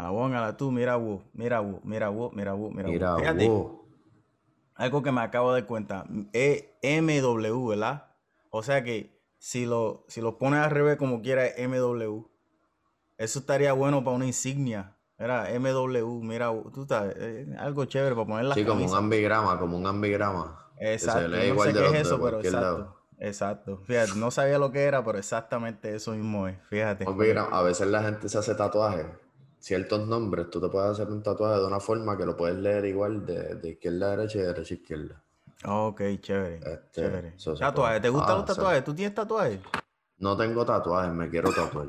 A la one, a la two, mira wo, mira wo, mira wo, mira wo, mira wo. Mira, Fíjate, algo que me acabo de cuenta. Es MW, ¿verdad? O sea que si lo, si lo pones al revés como quiera, es MW. Eso estaría bueno para una insignia. Era MW, mira, tú sabes, eh, algo chévere para poner las Sí, como un camisas. ambigrama, como un ambigrama. Exacto, no sé qué es eso, pero exacto. lado. Exacto. Fíjate, no sabía lo que era, pero exactamente eso mismo es. Fíjate. Ambigrama, A veces la gente se hace tatuajes, ciertos nombres, tú te puedes hacer un tatuaje de una forma que lo puedes leer igual de, de izquierda a derecha y de derecha a izquierda. Ok, chévere. Este, Chévere. Tatuajes. ¿te gustan Ah, los tatuajes? ¿Tú tienes tatuajes? No tengo tatuajes, me quiero tatuar.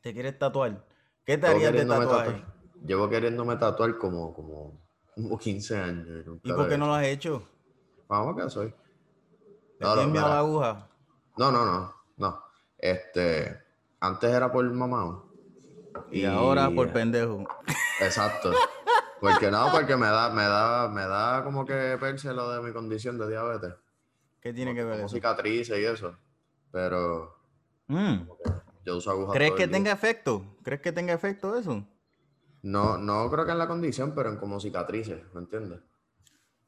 ¿Te quieres tatuar? ¿Qué te harías de tatuaje? tatuar, llevo queriéndome tatuar como, como, como 15 años. y nunca ¿Y lo por qué no lo has hecho? Vamos que soy. ¿Te No, no, tienes miedo a la mira. aguja? No, no, no, no. Este, antes era por mamá. Y, ahora por pendejo. Exacto. Porque no, porque me da, me da, me da como que perse lo de mi condición de diabetes. ¿Qué tiene que ver Como eso? cicatrices y eso. Pero Mm. yo uso agujas ¿Crees todo que el día. tenga efecto? ¿Crees que tenga efecto eso? No, no creo que en la condición, pero en como cicatrices, ¿me entiendes?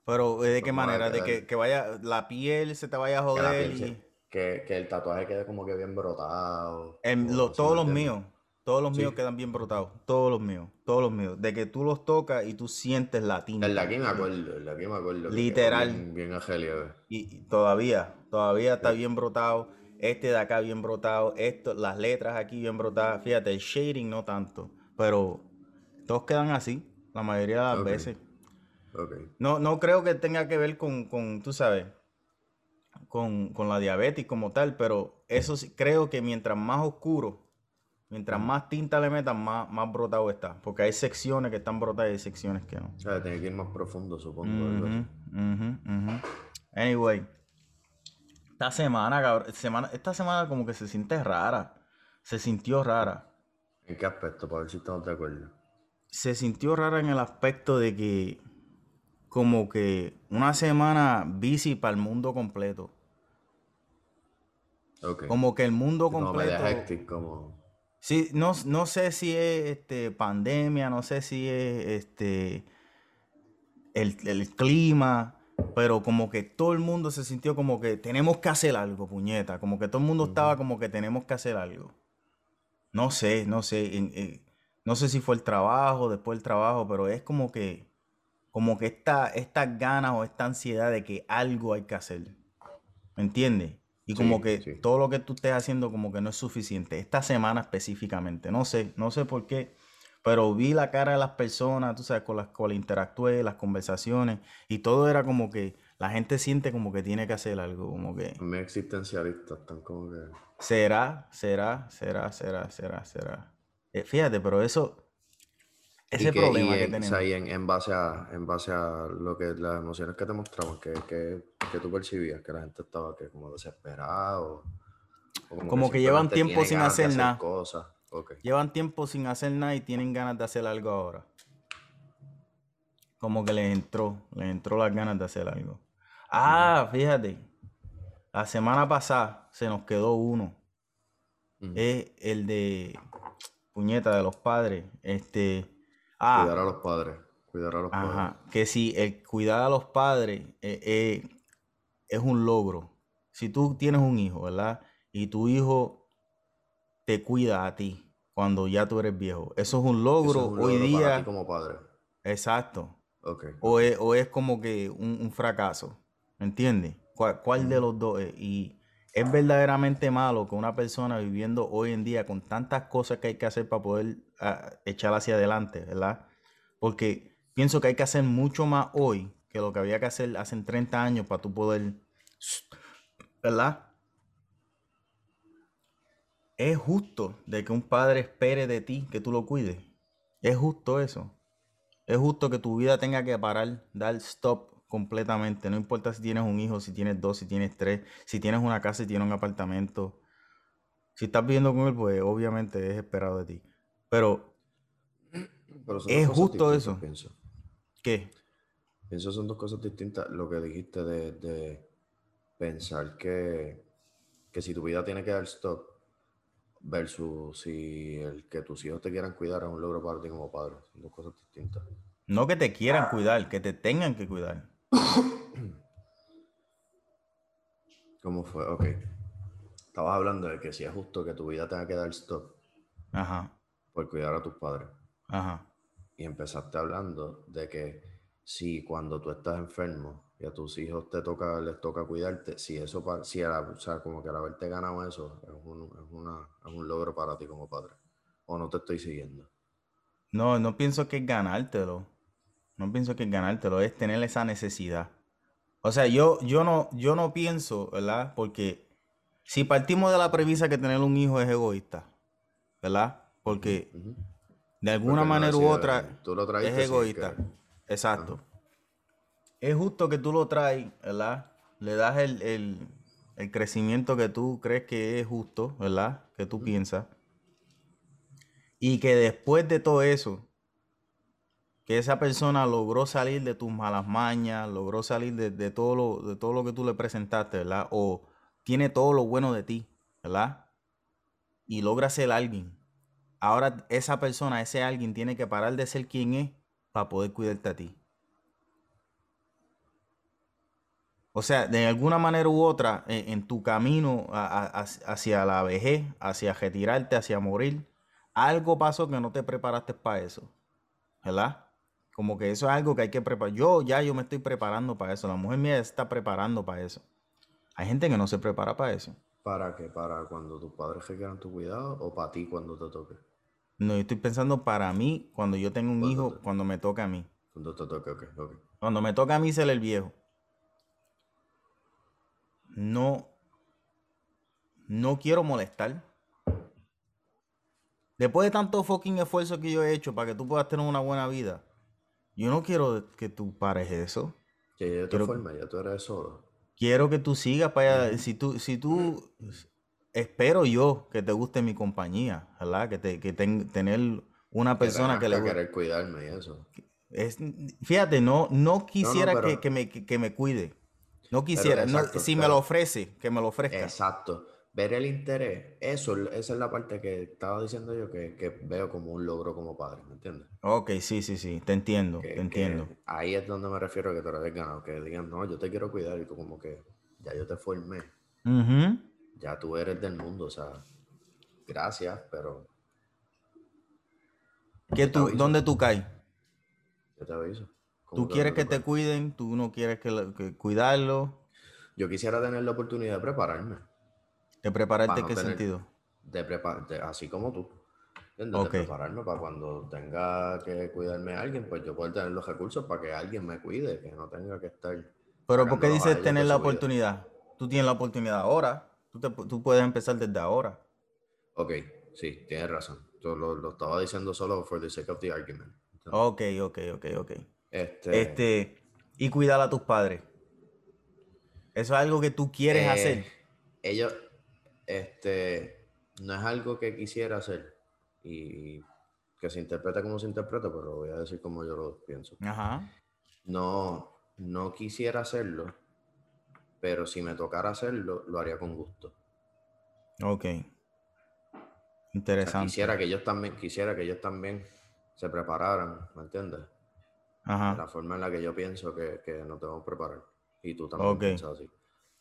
Pero ¿de qué No manera? ¿De que, que vaya la piel se te vaya a Que, joder piel y... se- que, que el tatuaje quede como que bien brotado. En o lo- todos ¿me los míos, todos los Sí. míos quedan bien brotados. Todos los míos, todos los míos. De que tú los tocas y tú sientes la tinta. El de aquí me acuerdo, el de aquí me acuerdo. que Literal. Bien, bien ve. Y, y todavía, todavía está bien brotado. Este de acá bien brotado. Esto, las letras aquí bien brotadas. Fíjate, el shading no tanto. Pero todos quedan así, la mayoría de las veces. Ok. No, no creo que tenga que ver con, con tú sabes, con, con la diabetes como tal, pero eso sí, creo que mientras más oscuro, mientras más tinta le metan, más, más brotado está. Porque hay secciones que están brotadas y hay secciones que no. O sea, tiene que ir más profundo, supongo. Anyway, esta semana, cabrón, semana, esta semana como que se siente rara. Se sintió rara. ¿En qué aspecto? Para ver si estamos de acuerdo. Se sintió rara en el aspecto de que como que una semana busy para el mundo completo. Como que el mundo completo. hectic, como... Sí, no, no sé si es este pandemia, no sé si es este el, el clima, pero como que todo el mundo se sintió como que tenemos que hacer algo, puñeta. Como que todo el mundo estaba como que tenemos que hacer algo. No sé, no sé. en- en- no sé si fue el trabajo, después el trabajo, pero es como que, como que esta, estas ganas o esta ansiedad de que algo hay que hacer. ¿Me entiendes? Y como Sí, que sí. todo lo que tú estés haciendo como que no es suficiente. Esta semana específicamente, no sé, no sé por qué, pero vi la cara de las personas, tú sabes, con las cuales interactué, las conversaciones, y todo era como que la gente siente como que tiene que hacer algo, como que Muy existencialistas, están como que... será, será, será, será, será, será. Eh, fíjate, pero eso, ese que- problema que en, o tenemos. sea, y en, en base a, en base a lo que las emociones que te mostraban, que, que, que tú percibías, que la gente estaba que como desesperada o, o Como que llevan tiempo sin hacer nada. cosas. Llevan tiempo sin hacer nada y tienen ganas de hacer algo ahora. Como que les entró, les entró las ganas de hacer algo. Ah, fíjate. La semana pasada se nos quedó uno. Es el de puñeta de los padres. Este. Ah, Cuidar a los padres. Cuidar a los padres. Ajá, que si el cuidar a los padres eh, eh, es un logro. Si tú tienes un hijo, ¿verdad? Y tu hijo te cuida a ti cuando ya tú eres viejo. Eso es un Eso logro es un hoy logro para día. ti como padre. Exacto. O es, o es como que un, un fracaso. ¿Me entiendes? ¿Cuál, cuál de los dos es? Y es verdaderamente malo que una persona viviendo hoy en día con tantas cosas que hay que hacer para poder ah, echar hacia adelante, ¿verdad? Porque pienso que hay que hacer mucho más hoy que lo que había que hacer hace 30 años para tú poder, ¿verdad? Es justo de que un padre espere de ti que tú lo cuides. Es justo eso. Es justo que tu vida tenga que parar, dar stop completamente. No importa si tienes un hijo, si tienes dos, si tienes tres, si tienes una casa, si tienes un apartamento. Si estás viviendo con él, pues obviamente es esperado de ti. Pero, Pero son es justo eso. Pienso. ¿qué? Pienso son dos cosas distintas. Lo que dijiste de, de pensar que, que si tu vida tiene que dar stop, versus si el que tus hijos te quieran cuidar es un logro para ti como padre. Son dos cosas distintas. No que te quieran cuidar, que te tengan que cuidar. ¿Cómo fue? Ok. Estabas hablando de que si es justo que tu vida tenga que dar stop Ajá, por cuidar a tus padres. ajá. Y empezaste hablando de que si cuando tú estás enfermo y a tus hijos te toca, les toca cuidarte, si eso, si era, o sea, como que al haberte ganado eso, es un, es una, es un logro para ti como padre. O no te estoy siguiendo. No, no pienso que es ganártelo. No pienso que es ganártelo, es tener esa necesidad. O sea, yo, yo no, yo no pienso, ¿verdad? Porque si partimos de la premisa que tener un hijo es egoísta, ¿verdad? Porque de alguna Porque no manera u otra tú lo es egoísta. Exacto. Es justo que tú lo traes, ¿verdad? Le das el, el- el crecimiento que tú crees que es justo, ¿verdad? Que tú piensas. Y que después de todo eso, que esa persona logró salir de tus malas mañas, logró salir de, de todo lo, de todo lo que tú le presentaste, ¿verdad? O tiene todo lo bueno de ti, ¿verdad? Y logra ser alguien. Ahora esa persona, ese alguien, tiene que parar de ser quien es para poder cuidarte a ti. O sea, de alguna manera u otra, en, tu camino hacia- la vejez, hacia retirarte, hacia morir, algo pasó que no te preparaste para eso. ¿Verdad? Como que eso es algo que hay que preparar. Yo ya yo me estoy preparando para eso. La mujer mía se está preparando para eso. Hay gente que no se prepara para eso. ¿Para qué? ¿Para cuando tus padres requieran tu cuidado o para ti cuando te toque? No, yo estoy pensando para mí cuando yo tengo un hijo, te- cuando me toca a mí. Cuando te toque, ok, ok. Cuando me toca a mí ser el viejo. No. No quiero molestar. Después de tanto fucking esfuerzo que yo he hecho para que tú puedas tener una buena vida, yo no quiero que tú pares eso. Que ya te Quiero- forma, ya tú eres solo. Quiero que tú sigas para allá. Si tú, si tú, espero yo que te guste mi compañía, ¿verdad? Que, te, que ten- tener una persona que le guste. querer cuidarme y eso. Es, fíjate, no, no quisiera que, pero- que me, que, me cuide. No quisiera. no, exacto, si me lo ofrece, que me lo ofrezca. Exacto. Ver el interés, eso, esa es la parte que estaba diciendo yo que, que veo como un logro como padre, ¿me entiendes? Ok, sí, sí, sí. Te entiendo, te entiendo. ahí es donde me refiero a que te lo hayas ganado, que digan, no, yo te quiero cuidar y tú como que ya yo te formé, Ujú. Ya tú eres del mundo, o sea, gracias, pero ¿Qué tú. ¿Dónde tú caes? yo te aviso. ¿Cómo ¿Tú quieres que te cuiden? ¿Tú no quieres que, lo- que cuidarlo? Yo quisiera tener la oportunidad de prepararme. ¿De prepararte Para en no qué tener- sentido? de prepa- de- así como tú. ¿entiendes? Ok. De prepararme para cuando tenga que cuidarme a alguien, pues yo poder tener los recursos para que alguien me cuide, que no tenga que estar. Pero ¿por qué dices tener la vida. oportunidad? Tú tienes la oportunidad ahora. Tú, te- tú puedes empezar desde ahora. Ok, sí, tienes razón. Yo lo, lo estaba diciendo solo for the sake of the argument. ¿entiendes? Ok, ok, ok, ok. Este, Este, y cuidar a tus padres. Eso es algo que tú quieres eh, hacer. Ellos, este, no es algo que quisiera hacer y que se interpreta como se interpreta, pero lo voy a decir como yo lo pienso. Ajá. No, no quisiera hacerlo, pero si me tocara hacerlo, lo haría con gusto. Ok. O sea, Interesante. quisiera que ellos también, quisiera que ellos también se prepararan, ¿me entiendes? De Ajá. la forma en la que yo pienso que, que nos debemos preparar. Y tú también Ok. piensas así.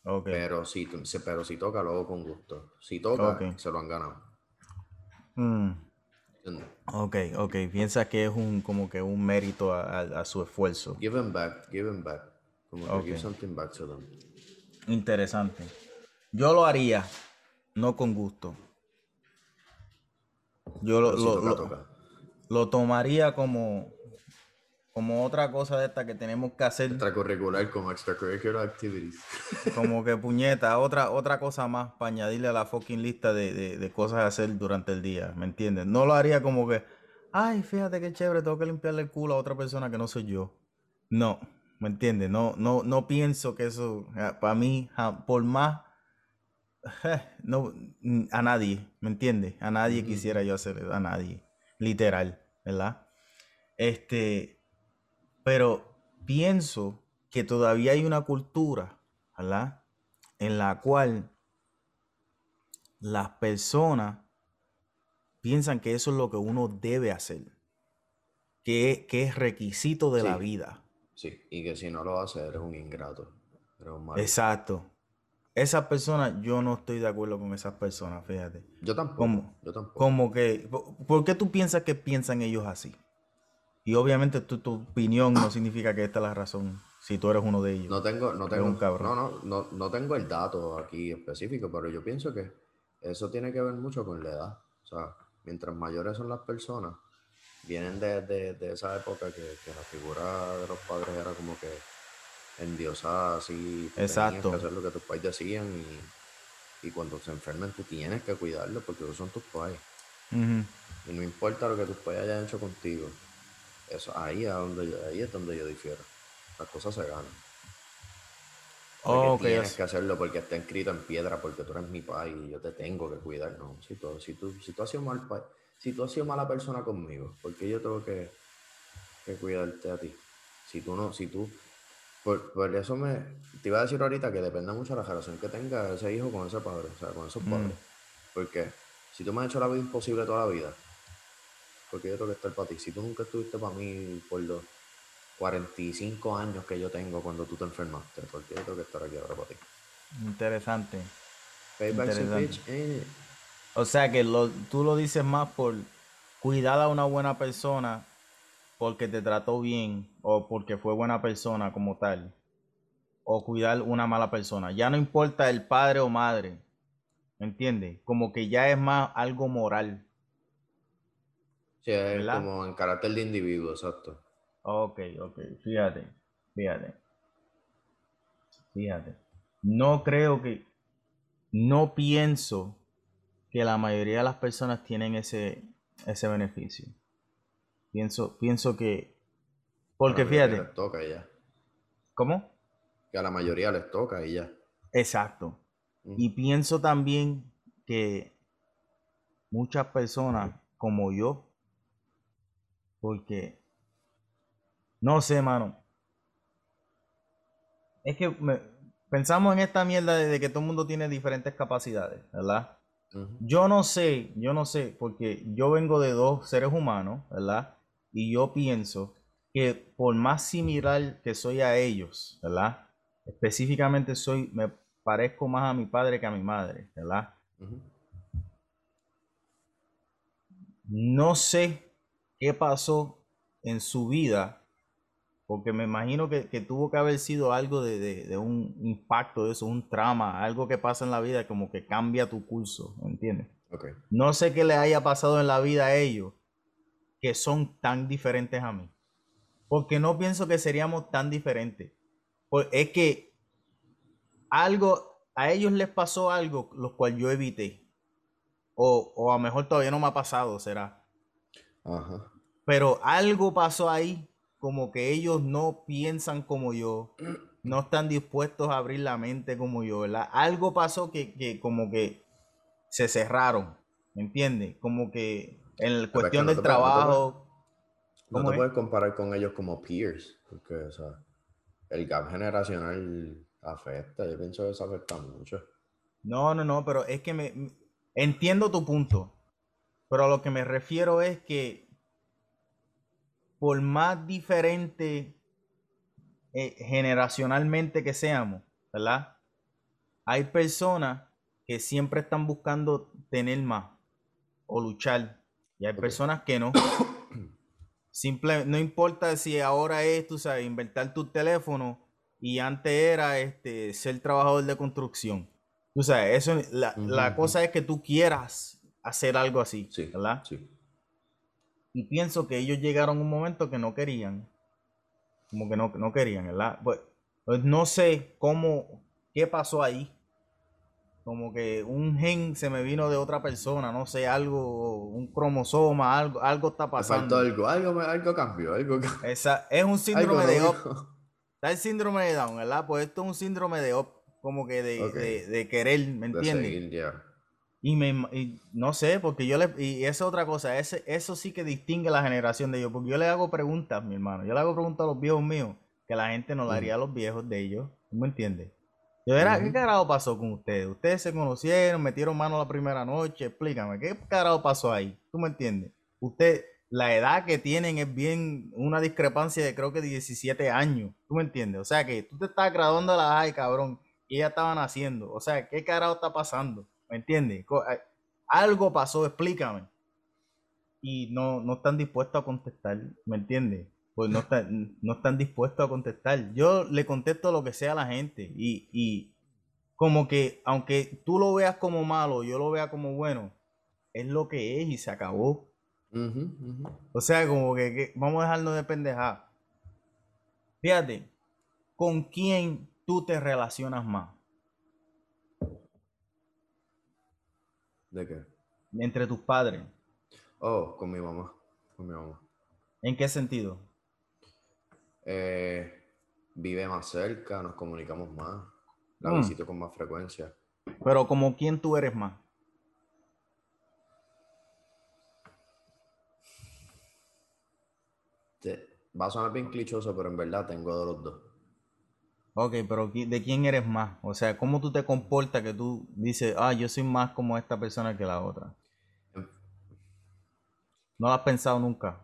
Ok. Pero si, pero si toca, lo hago con gusto. Si toca, se lo han ganado. Mm, ok, ok. Piensa que es un como que un mérito a, a- a su esfuerzo. Give them back, give them back. Como que give something back to them. Interesante. Yo lo haría, no con gusto. Yo lo, si lo- toca, lo- toca. lo tomaría como, como otra cosa de esta que tenemos que hacer. Extracurricular como extracurricular activities. Como que puñeta, otra, otra cosa más para añadirle a la fucking lista de, de- de cosas a hacer durante el día, ¿me entiendes? No lo haría como que, ay, fíjate qué chévere, tengo que limpiarle el culo a otra persona que no soy yo. No, ¿me entiendes? No, no, no pienso que eso, para mí, por más, no, a nadie, ¿me entiendes? A nadie quisiera yo hacer eso, a nadie, literal, ¿verdad? Este, pero pienso que todavía hay una cultura, ¿verdad? En la cual las personas piensan que eso es lo que uno debe hacer, que, que es requisito de la vida. Sí. Y que si no lo haces, eres un ingrato. Eres un marico. Exacto. Esas personas, yo no estoy de acuerdo con esas personas, fíjate. Yo tampoco. ¿Cómo? Yo tampoco. Como que, po- ¿por qué tú piensas que piensan ellos así? Y obviamente tu, tu opinión no significa que esta es la razón, si tú eres uno de ellos. No tengo, no tengo, un cabrón. no, no, no, no tengo el dato aquí específico, pero yo pienso que eso tiene que ver mucho con la edad. O sea, mientras mayores son las personas, vienen de, de- de esa época que, que la figura de los padres era como que endiosada, así. tú tenías Exacto. que hacer lo que tus pais decían y, y cuando se enfermen tú tienes que cuidarlos porque esos son tus pais. Ujú. Y no importa lo que tus pais hayan hecho contigo. Eso, ahí, es donde yo, ahí es donde yo difiero. Las cosas se ganan. Oh, tienes que hacerlo porque está escrito en piedra, porque tú eres mi pai y yo te tengo que cuidar. No, si tú, si tú, si tú has sido mal pai- si tú has sido mala persona conmigo, ¿por qué yo tengo que, que cuidarte a ti? Si tú no, si tú, por, por eso me, te iba a decir ahorita que depende mucho de la relación que tenga ese hijo con ese padre, o sea, con esos Mm. padres. Porque si tú me has hecho la vida imposible toda la vida, porque yo tengo que estar para ti. Si tú nunca estuviste para mí por los 45 años que yo tengo cuando tú te enfermaste, porque yo tengo que estar aquí ahora para ti. Interesante. Payback's a Interesante. bitch, ain't it? O sea que lo, tú lo dices más por cuidar a una buena persona porque te trató bien o porque fue buena persona como tal. O cuidar una mala persona. Ya no importa el padre o madre. ¿Me entiendes? Como que ya es más algo moral. Sí, es ¿Verdad? como en carácter de individuo, exacto. Ok, ok. Fíjate. Fíjate. Fíjate. No creo que... No pienso que la mayoría de las personas tienen ese, ese beneficio. Pienso, pienso que... Porque fíjate. Les toca y ya. ¿Cómo? Que a la mayoría les toca y ya. Exacto. Mm. Y pienso también que muchas personas como yo, porque no sé, mano. Es que me- pensamos en esta mierda de que todo el mundo tiene diferentes capacidades, ¿verdad? Yo no sé, yo no sé, porque yo vengo de dos seres humanos, ¿verdad? Y yo pienso que por más similar que soy a ellos, ¿verdad? Específicamente soy, me parezco más a mi padre que a mi madre, ¿verdad? No sé qué pasó en su vida, porque me imagino que, que tuvo que haber sido algo de, de- de un impacto de eso, un trauma, algo que pasa en la vida como que cambia tu curso, ¿entiendes? No sé qué le haya pasado en la vida a ellos que son tan diferentes a mí. Porque no pienso que seríamos tan diferentes. Es que algo, a ellos les pasó algo, lo cual yo evité. O, o a lo mejor todavía no me ha pasado, será. Ajá. Pero algo pasó ahí, como que ellos no piensan como yo, no están dispuestos a abrir la mente como yo, ¿verdad? Algo pasó que, que como que se cerraron, ¿me entiendes? Como que en la cuestión no del no te trabajo. No ¿Cómo te es? puedes comparar con ellos como peers, porque, o sea, el gap generacional afecta. Yo pienso que eso afecta mucho. No, no, no, pero es que me me- entiendo tu punto. Pero a lo que me refiero es que por más diferente eh, generacionalmente que seamos, ¿verdad? Hay personas que siempre están buscando tener más o luchar. Y hay personas que no. Simple, no importa si ahora es, tú sabes, inventar tu teléfono y antes era este, ser trabajador de construcción. Tú sabes, eso, la, la cosa es que tú quieras hacer algo así, Sí, ¿verdad? sí. Y pienso que ellos llegaron a un momento que no querían. Como que no, no querían, ¿verdad? Pues, pues no sé cómo, qué pasó ahí. Como que un gen se me vino de otra persona, no sé, algo, un cromosoma, algo, algo está faltó pasando. algo, algo, algo cambió, algo cambió. Esa, es un síndrome de Up. Está el síndrome de Down, ¿verdad? Pues esto es un síndrome de Up, como que de, de, de querer, ¿me De entiendes? seguir. Y, me, y no sé, porque yo le. Y esa es otra cosa, ese, eso sí que distingue la generación de ellos. Porque yo le hago preguntas, mi hermano. Yo le hago preguntas a los viejos míos que la gente no le haría a los viejos de ellos. ¿tú ¿Me entiendes? Yo era, ¿qué carajo pasó con ustedes? Ustedes se conocieron, metieron mano la primera noche, explícame, ¿qué carajo pasó ahí? ¿Tú me entiendes? Usted, la edad que tienen es bien una discrepancia de creo que 17 años, ¿tú me entiendes? O sea que tú te estás graduando de la high, cabrón, y ella estaba naciendo, o sea, ¿qué carajo está pasando? ¿Me entiendes? Algo pasó, explícame. Y no, no están dispuestos a contestar, ¿me entiendes? Pues no están, no están dispuestos a contestar. Yo le contesto lo que sea a la gente y, y como que aunque tú lo veas como malo, yo lo vea como bueno, es lo que es y se acabó. O sea, como que, vamos a dejarnos de pendejar. Fíjate, ¿con quién tú te relacionas más? ¿De qué? Entre tus padres. Oh, con mi mamá. Con mi mamá. ¿En qué sentido? Eh, vive más cerca, nos comunicamos más. La mm. visito con más frecuencia. Pero como quién tú eres más? va a sonar bien clichoso, pero en verdad tengo de los dos. Ok, pero ¿de quién eres más? O sea, ¿cómo tú te comportas que tú dices, ah, yo soy más como esta persona que la otra? Em. ¿No lo has pensado nunca?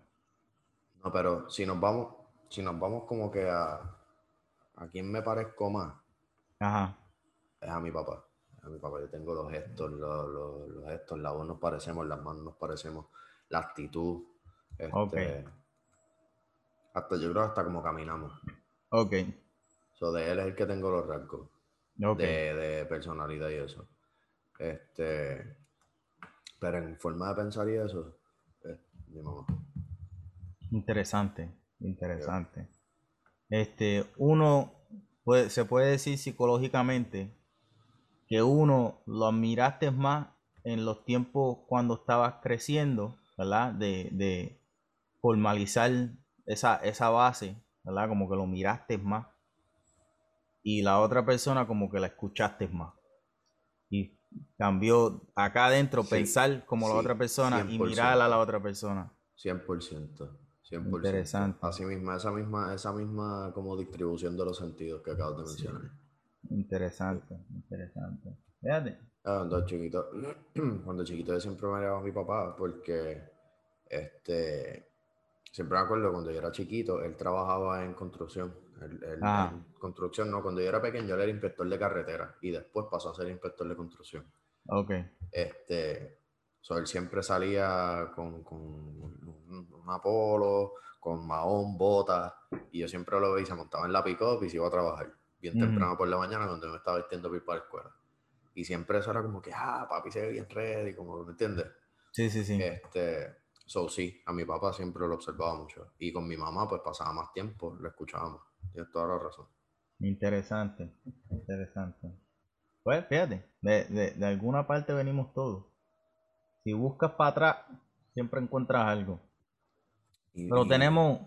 No, pero si nos vamos, si nos vamos como que a, a quién me parezco más, Ajá. es a mi papá. A mi papá, yo tengo los gestos, los, los, gestos, la voz nos parecemos, las manos nos parecemos, la actitud. Este, hasta yo creo hasta como caminamos. Ok. So, de él es el que tengo los rasgos. De, de, personalidad y eso. Este. Pero en forma de pensar y eso, es mi mamá. Interesante, interesante. Este, uno puede, se puede decir psicológicamente que uno lo admiraste más en los tiempos cuando estabas creciendo, ¿verdad? De, de formalizar esa, esa base, ¿verdad? Como que lo miraste más. Y la otra persona como que la escuchaste más. Y cambió acá adentro pensar como la otra persona y mirar a la otra persona. 100%. 100%. Interesante. Así misma, esa misma, esa misma como distribución de los sentidos que acabas de mencionar. Interesante, interesante. Fíjate. Ah, cuando chiquito, cuando chiquito yo siempre me a mi papá porque este siempre me acuerdo cuando yo era chiquito, él trabajaba en construcción. Ah. en construcción, no, cuando yo era pequeño, él era inspector de carretera y después pasó a ser inspector de construcción. Ok. Este, so, él siempre salía con, con un, Apolo, con mahón, botas, y yo siempre lo veía se montaba en la pick-up y se iba a trabajar bien temprano por la mañana cuando me estaba vistiendo para ir para la escuela. Y siempre eso era como que, ah, papi se ve bien ready, como, ¿me entiendes? Sí, sí, sí. Este, So, sí, a mi papá siempre lo observaba mucho. Y con mi mamá, pues pasaba más tiempo, lo escuchábamos. Tienes toda la razón. Interesante, interesante. Pues fíjate, de, alguna parte venimos todos. Si buscas para atrás, siempre encuentras algo. Pero tenemos.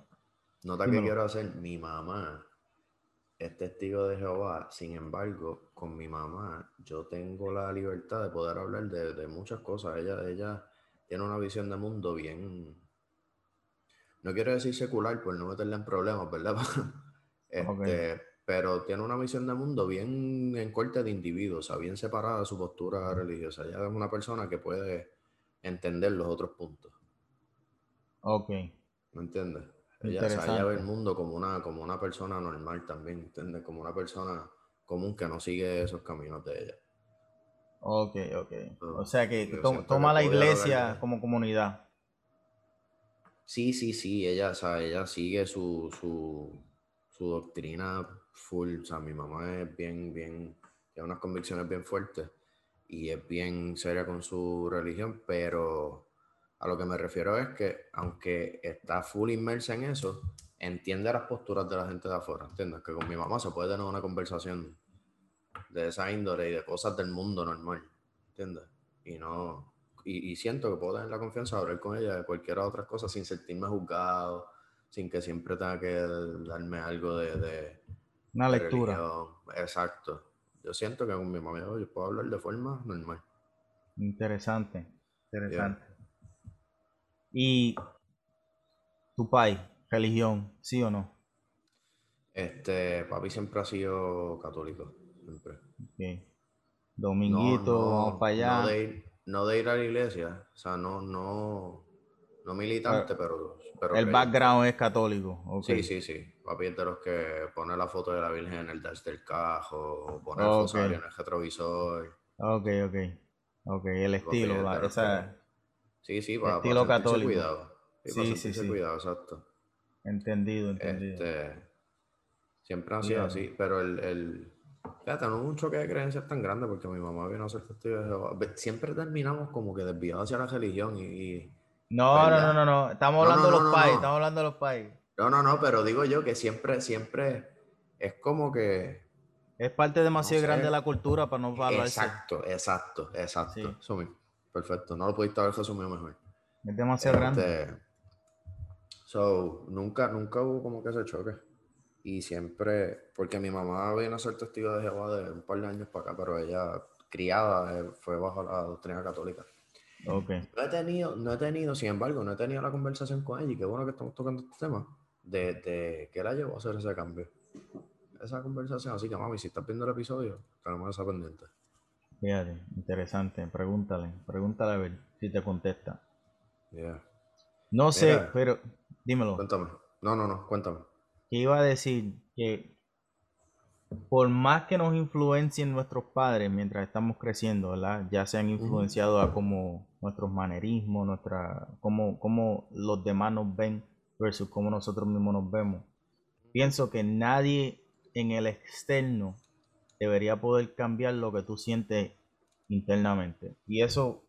Nota que quiero hacer, mi mamá es testigo de Jehová, sin embargo, con mi mamá yo tengo la libertad de poder hablar de, de muchas cosas. Ella, ella tiene una visión de mundo bien, no quiero decir secular por no meterle en problemas, ¿verdad? este, Pero tiene una visión de mundo bien en corte de individuo, o sea, bien separada de su postura religiosa. Ella es una persona que puede entender los otros puntos. Ok. ¿Me entiendes? Ella, ve el mundo como una, como una persona normal también, ¿entiendes? Como una persona común que no sigue esos caminos de ella. Ok, ok. O sea que toma la iglesia como comunidad. Sí, sí, sí, ella, o sea, ella sigue su, su, su doctrina full. O sea, mi mamá es bien, bien, tiene unas convicciones bien fuertes y es bien seria con su religión, pero a lo que me refiero es que aunque está full inmersa en eso, entiende las posturas de la gente de afuera, ¿entiendes? Que con mi mamá se puede tener una conversación de esa índole y de cosas del mundo normal, ¿entiendes? Y no, y, siento que puedo tener la confianza de hablar con ella de cualquier otra cosa sin sentirme juzgado, sin que siempre tenga que darme algo de... Una lectura. Exacto. Yo siento que con mi mamá yo puedo hablar de forma normal. Interesante, interesante. ¿Y tu país, religión, sí o no? Este, papi siempre ha sido católico siempre. Dominguito, vamos para allá. No de, ir, no de, ir, a la iglesia, o sea, no, no, no militante, pero, pero, El background es católico. Sí, sí, sí. Papi es de los que pone la foto de la Virgen en el dash del cajo, pone el rosario en el retrovisor. Ok, ok. Ok, el estilo, la, esa... Sí, sí, para, estilo católico. cuidado. Sí, sí, sí, cuidado, exacto. Entendido, entendido. Este, siempre han sido así, pero el, el Fíjate, no un choque de creencias tan grande porque mi mamá vino a ser testigo de Jehová. Siempre terminamos como que desviados hacia la religión y... no, no, no, no, no, estamos hablando de los países, estamos hablando de los países. No, no, no, pero digo yo que siempre, siempre es como que... Es parte demasiado grande de la cultura para no hablar. Exacto, exacto, exacto. Eso Perfecto, no lo pudiste haber resumido mejor. Es demasiado grande. Este, so, nunca, nunca hubo como que ese choque. Y siempre, porque mi mamá vino a ser testigo de Jehová de un par de años para acá, pero ella criada eh, fue bajo la doctrina católica. Okay. No he tenido, no he tenido, sin embargo, no he tenido la conversación con ella y qué bueno que estamos tocando este tema de, de qué la llevó a hacer ese cambio. Esa conversación, así que mami, si estás viendo el episodio, tenemos esa pendiente. Fíjate, interesante, pregúntale, pregúntale a ver si te contesta. No sé, pero dímelo. Cuéntame. No, no, no, cuéntame que iba a decir que por más que nos influencien nuestros padres mientras estamos creciendo, ¿verdad? Ya se han influenciado a cómo nuestros manerismos, nuestra, cómo, cómo los demás nos ven versus cómo nosotros mismos nos vemos. Pienso que nadie en el externo debería poder cambiar lo que tú sientes internamente. Y eso,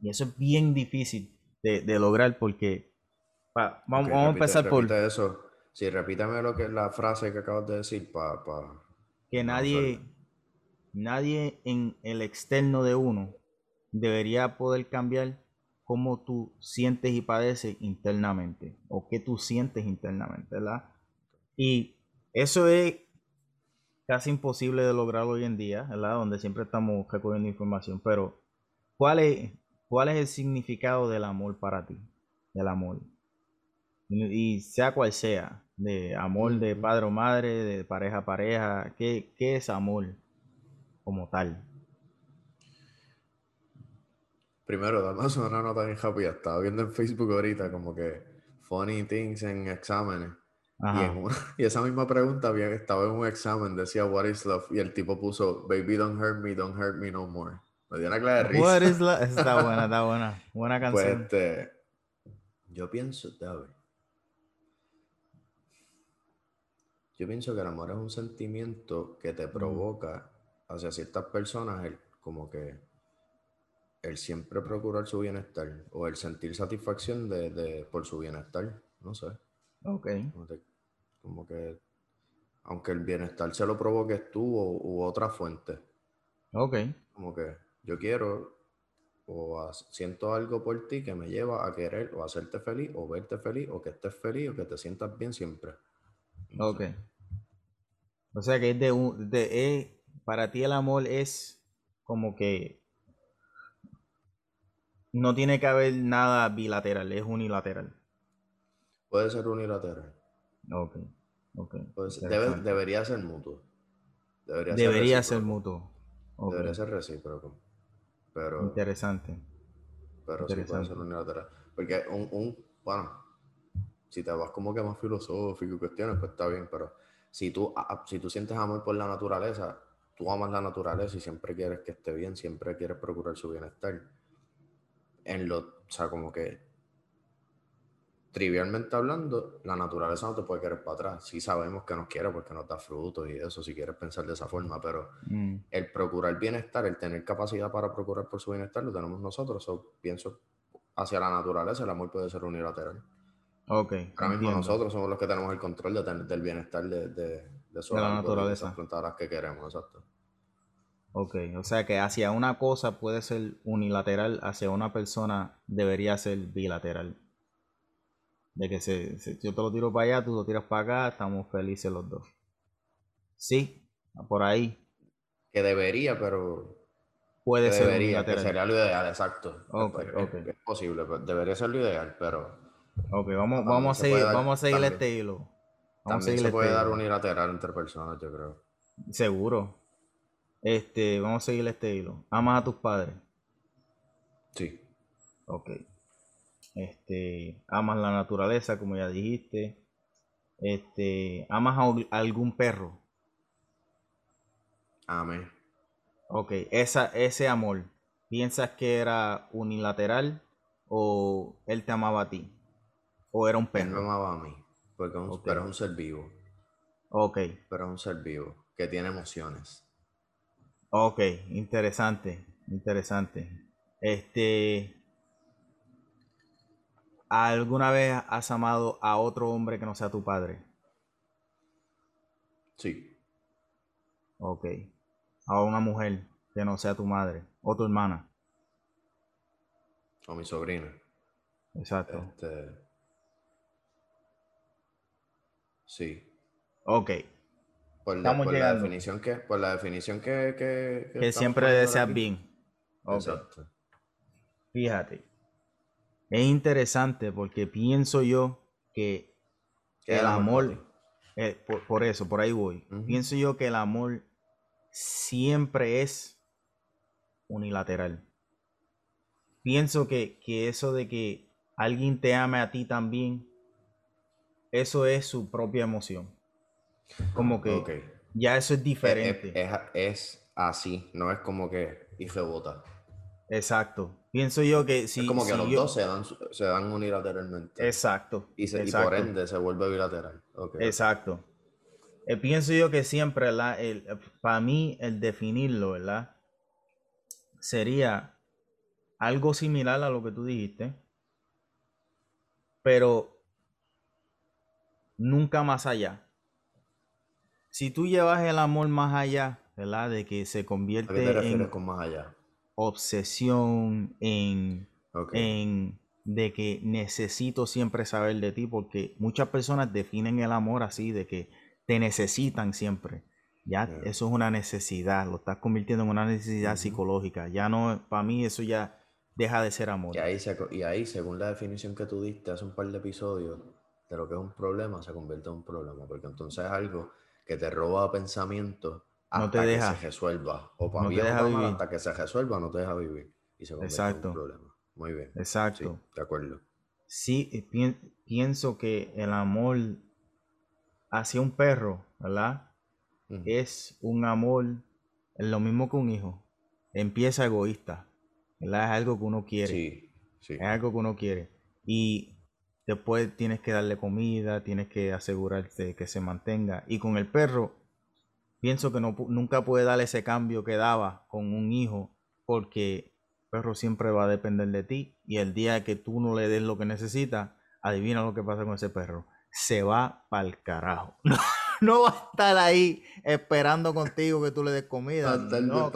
y eso es bien difícil de, lograr porque vamos, a empezar por... Eso Sí, repítame lo que es la frase que acabas de decir para... que nadie, nadie en el externo de uno debería poder cambiar cómo tú sientes y padeces internamente o qué tú sientes internamente, ¿verdad? Y eso es casi imposible de lograr hoy en día, ¿verdad? Donde siempre estamos recogiendo información, pero ¿cuál es, cuál es el significado del amor para ti? Del amor. Y sea cual sea, de amor de padre o madre, de pareja a pareja, ¿qué, qué es amor como tal? Primero, dame una nota bien happy. Estaba viendo en Facebook ahorita como que funny things en exámenes. Y, esa misma pregunta había, estaba en un examen, decía What is love? Y el tipo puso Baby don't hurt me, don't hurt me no more. Me dio una clara de risa. What is love? Está buena, está buena. Buena pues, canción. este, yo pienso, David, Yo pienso que el amor es un sentimiento que te provoca hacia ciertas personas el, como que el siempre procurar su bienestar o el sentir satisfacción de, por su bienestar, no sé. Ok. Como, que aunque el bienestar se lo provoques tú o, u otra fuente. Ok. Como que yo quiero o siento algo por ti que me lleva a querer o hacerte feliz o verte feliz o que estés feliz o que te sientas bien siempre. Ok. O sea que es de, un, de para ti el amor es como que no tiene que haber nada bilateral, es unilateral. Puede ser unilateral. Ok, ok. debería ser mutuo. Debería, ser, mutuo. Debería ser recíproco. Pero, Interesante. Pero sí puede ser unilateral. Porque un, un, bueno, si te vas como que más filosófico y cuestiones, pues está bien, pero si tú, si tú sientes amor por la naturaleza, tú amas la naturaleza y siempre quieres que esté bien, siempre quieres procurar su bienestar. En lo, o sea, como que trivialmente hablando, la naturaleza no te puede querer para atrás. Sí sabemos que nos quiere porque nos da frutos y eso, si quieres pensar de esa forma, pero mm. el procurar bienestar, el tener capacidad para procurar por su bienestar, lo tenemos nosotros. O pienso hacia la naturaleza, el amor puede ser unilateral. Ok. Ahora mismo nosotros somos los que tenemos el control de del bienestar de, de, de, la naturaleza. De las que queremos, exacto. Ok, o sea que hacia una cosa puede ser unilateral, hacia una persona debería ser bilateral. De que se, yo te lo tiro para allá, tú lo tiras para acá, estamos felices los dos. Sí, por ahí. Que debería, pero. Puede ser. Debería, que sería lo ideal, exacto. Okay, es, es, posible, debería ser lo ideal, pero Ok, vamos, vamos, a seguir, vamos a seguir. Vamos también se puede dar unilateral entre personas, yo creo. Seguro. Este, vamos a seguir este hilo. ¿Amas a tus padres? Sí. Ok. Este, amas la naturaleza, como ya dijiste. Este, amas a algún perro. Amén. Ok, esa, ese amor, ¿piensas que era unilateral o él te amaba a ti? ¿O era un perro? Él me amaba a mí, porque un, pero es un ser vivo. Ok. Pero es un ser vivo, que tiene emociones. Ok, interesante, interesante. Este, ¿alguna vez has amado a otro hombre que no sea tu padre? Sí. Ok a una mujer que no sea tu madre o tu hermana. O mi sobrina. Exacto. Este... Sí. Ok. Por, la, definición que, por la definición que, que, que, siempre deseas bien. Exacto. Fíjate. Es interesante porque pienso yo que el amor, eh, por, eso, por ahí voy. Pienso yo que el amor siempre es unilateral. Pienso que, eso de que alguien te ame a ti también, eso es su propia emoción. Como que ya eso es diferente. Es, así, no es como que y se vota. Exacto. Pienso yo que si. Es como que los dos se dan, unilateralmente. Exacto. Y, se, por ende se vuelve bilateral. Exacto. Eh, pienso yo que siempre, para mí, el definirlo, ¿verdad? Sería algo similar a lo que tú dijiste, pero nunca más allá. Si tú llevas el amor más allá, ¿verdad? De que se convierte en con más allá? obsesión, en, en de que necesito siempre saber de ti, porque muchas personas definen el amor así, de que te necesitan siempre. Ya eso es una necesidad, lo estás convirtiendo en una necesidad psicológica. Ya no, para mí eso ya deja de ser amor. Y ahí, y ahí, según la definición que tú diste hace un par de episodios, de lo que es un problema, se convierte en un problema, porque entonces es algo que te roba pensamientos hasta que se resuelva. O para mí hasta que se resuelva no te deja vivir. Y se convierte en un problema. Muy bien. Exacto. de acuerdo. Sí, pienso que el amor hacia un perro, ¿verdad? Es un amor, es lo mismo que un hijo. Empieza egoísta, ¿verdad? Es algo que uno quiere. Sí, sí. Es algo que uno quiere. Y después tienes que darle comida, tienes que asegurarte que se mantenga. Y con el perro, pienso que no, nunca puede dar ese cambio que daba con un hijo, porque el perro siempre va a depender de ti. Y el día que tú no le des lo que necesita, adivina lo que pasa con ese perro se va para el carajo. No, va a estar ahí esperando contigo que tú le des comida. No,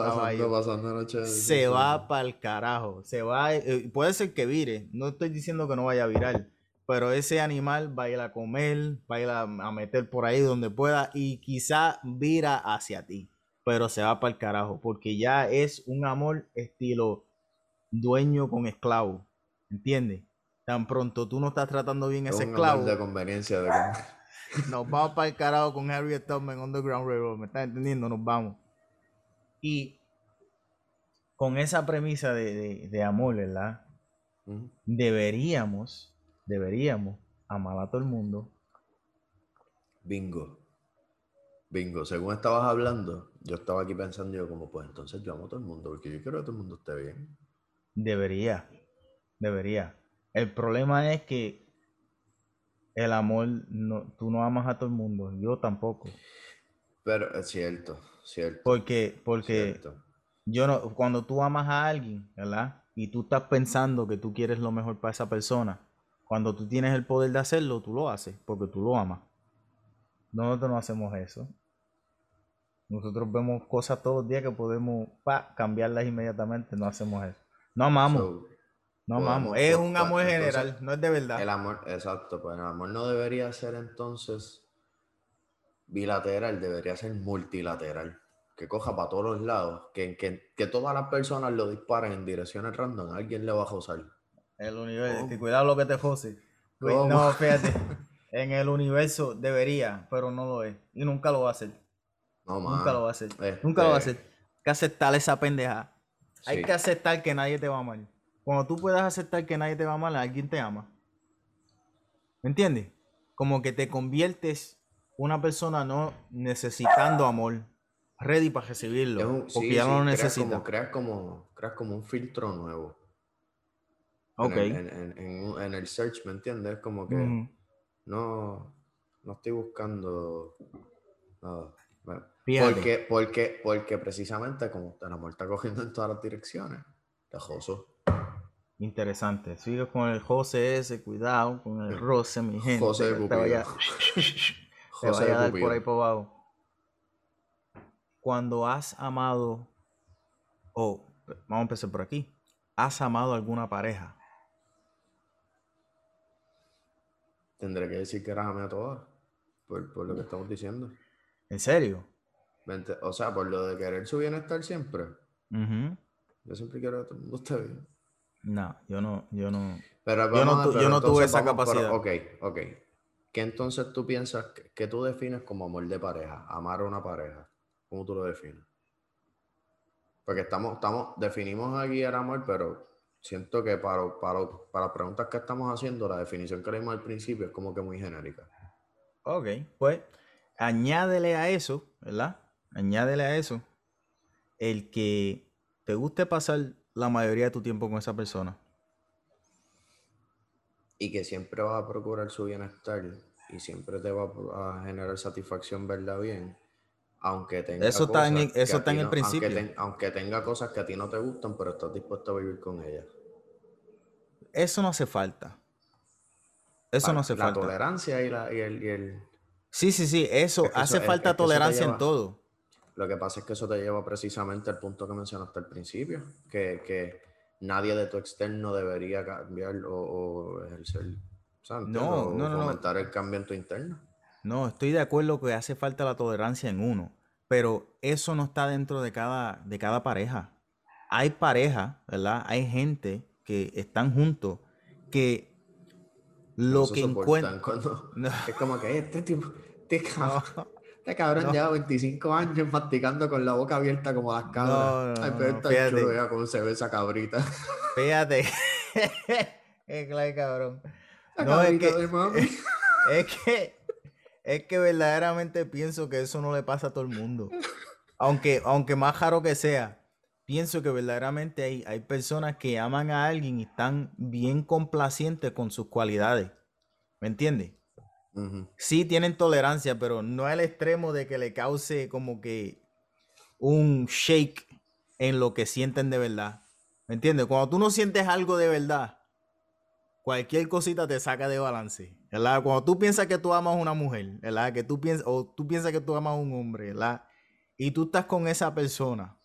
se va para el carajo. Se va, eh, puede ser que vire. No estoy diciendo que no vaya a virar. Pero ese animal va a ir a comer, va a ir a, meter por ahí donde pueda y quizá vira hacia ti. Pero se va para el carajo. Porque ya es un amor estilo dueño con esclavo. ¿Entiendes? Tan pronto tú no estás tratando bien ese esclavo. de conveniencia. De... nos vamos para el carajo con Harriet Tubman Underground Railroad. ¿Me estás entendiendo? Nos vamos. Y con esa premisa de, amor, ¿verdad? Deberíamos, deberíamos amar a todo el mundo. Bingo. Bingo. Según estabas hablando, yo estaba aquí pensando yo como, pues entonces yo amo a todo el mundo, porque yo quiero que todo el mundo esté bien. Debería. Debería. El problema es que el amor, no, tú no amas a todo el mundo, yo tampoco. Pero es cierto, cierto. Porque, porque yo no, cuando tú amas a alguien, ¿verdad? Y tú estás pensando que tú quieres lo mejor para esa persona, cuando tú tienes el poder de hacerlo, tú lo haces, porque tú lo amas. Nosotros no hacemos eso. Nosotros vemos cosas todos los días que podemos pa, cambiarlas inmediatamente, no hacemos eso. No amamos. No, vamos, es un amor general, no es de verdad. El amor, exacto, pues el amor no debería ser entonces bilateral, debería ser multilateral. Que coja para todos los lados, que, que, que todas las personas lo disparen en direcciones random, alguien le va a usar. El universo, cuidado lo que te jose. No, fíjate, en el universo debería, pero no lo es. Y nunca lo va a hacer. No, Nunca lo va a hacer. Nunca lo va a hacer. que aceptar esa pendeja. Hay que aceptar que nadie te va a amar. Cuando tú puedas aceptar que nadie te va a amar, alguien te ama. ¿Me entiendes? Como que te conviertes una persona no necesitando amor, ready para recibirlo, un- porque sí, ya sí, no lo creas necesitas. Como, creas, como, creas como un filtro nuevo. Ok. En el, en, en- en un- en el search, ¿me entiendes? Como que no, no estoy buscando nada. Bueno, porque, porque, porque precisamente como el amor está cogiendo en todas las direcciones, tejoso. Interesante. Sigue con el José ese, cuidado con el roce, mi gente. José de te vaya, te José vaya a dar por ahí para abajo. Cuando has amado, o vamos a empezar por aquí, ¿has amado alguna pareja? Tendré que decir que eras a todas, por, por lo que estamos diciendo. ¿En serio? O sea, por lo de querer su bienestar siempre. Yo siempre quiero que todo el mundo esté bien. No, yo no, yo no. Pero Yo no yo tuve esa vamos- pero, capacidad. ok, ok. ¿Qué entonces tú piensas que, que tú defines como amor de pareja? Amar a una pareja. ¿Cómo tú lo defines? Porque estamos, estamos, definimos aquí el amor, pero siento que para, para, para preguntas que estamos haciendo, la definición que leímos al principio es como que muy genérica. Ok, pues añádele a eso, ¿verdad? Añádele a eso el que te guste pasar la mayoría de tu tiempo con esa persona. Y que siempre vas a procurar su bienestar y siempre te va a generar satisfacción verla bien. Aunque tenga Eso está en cosas que eso a está en el no- aunque principio. ten- aunque tenga cosas que a ti no te gustan, pero estás dispuesto a vivir con ellas. Eso no hace falta. Eso no la, hace la falta. tolerancia y, la, y el, y el- Sí, sí, sí, eso Es que hace eso- falta es tolerancia en todo. Lo que pasa es que eso te lleva precisamente al punto que mencionaste al principio, que, que nadie de tu externo debería cambiar o, o ejercer, o sea, ¿entiendes? No, O no, no, no. fomentar el cambio en tu interno. No, estoy de acuerdo que hace falta la tolerancia en uno, pero eso no está dentro de cada, de cada pareja. Hay parejas, ¿verdad? Hay gente que están juntos que lo No que encuentran... cuando- No. Es como que este tipo, este cabrón, este cabrón No. lleva 25 años masticando con la boca abierta como las cabras. No, no, Ay, pero no, está fíjate. chulo, cómo se ve esa cabrita. Fíjate. es claro, cabrón. La No, que, es que, es que verdaderamente pienso que eso no le pasa a todo el mundo. Aunque, aunque más raro que sea, pienso que verdaderamente hay, hay personas que aman a alguien y están bien complacientes con sus cualidades. ¿Me entiendes? Sí tienen tolerancia, pero no al extremo de que le cause como que un shake en lo que sienten de verdad. ¿Me entiendes? Cuando tú no sientes algo de verdad, cualquier cosita te saca de balance. ¿Verdad? Cuando tú piensas que tú amas a una mujer, ¿verdad? Que tú piensas, o tú piensas que tú amas a un hombre, ¿verdad? Y tú estás con esa persona.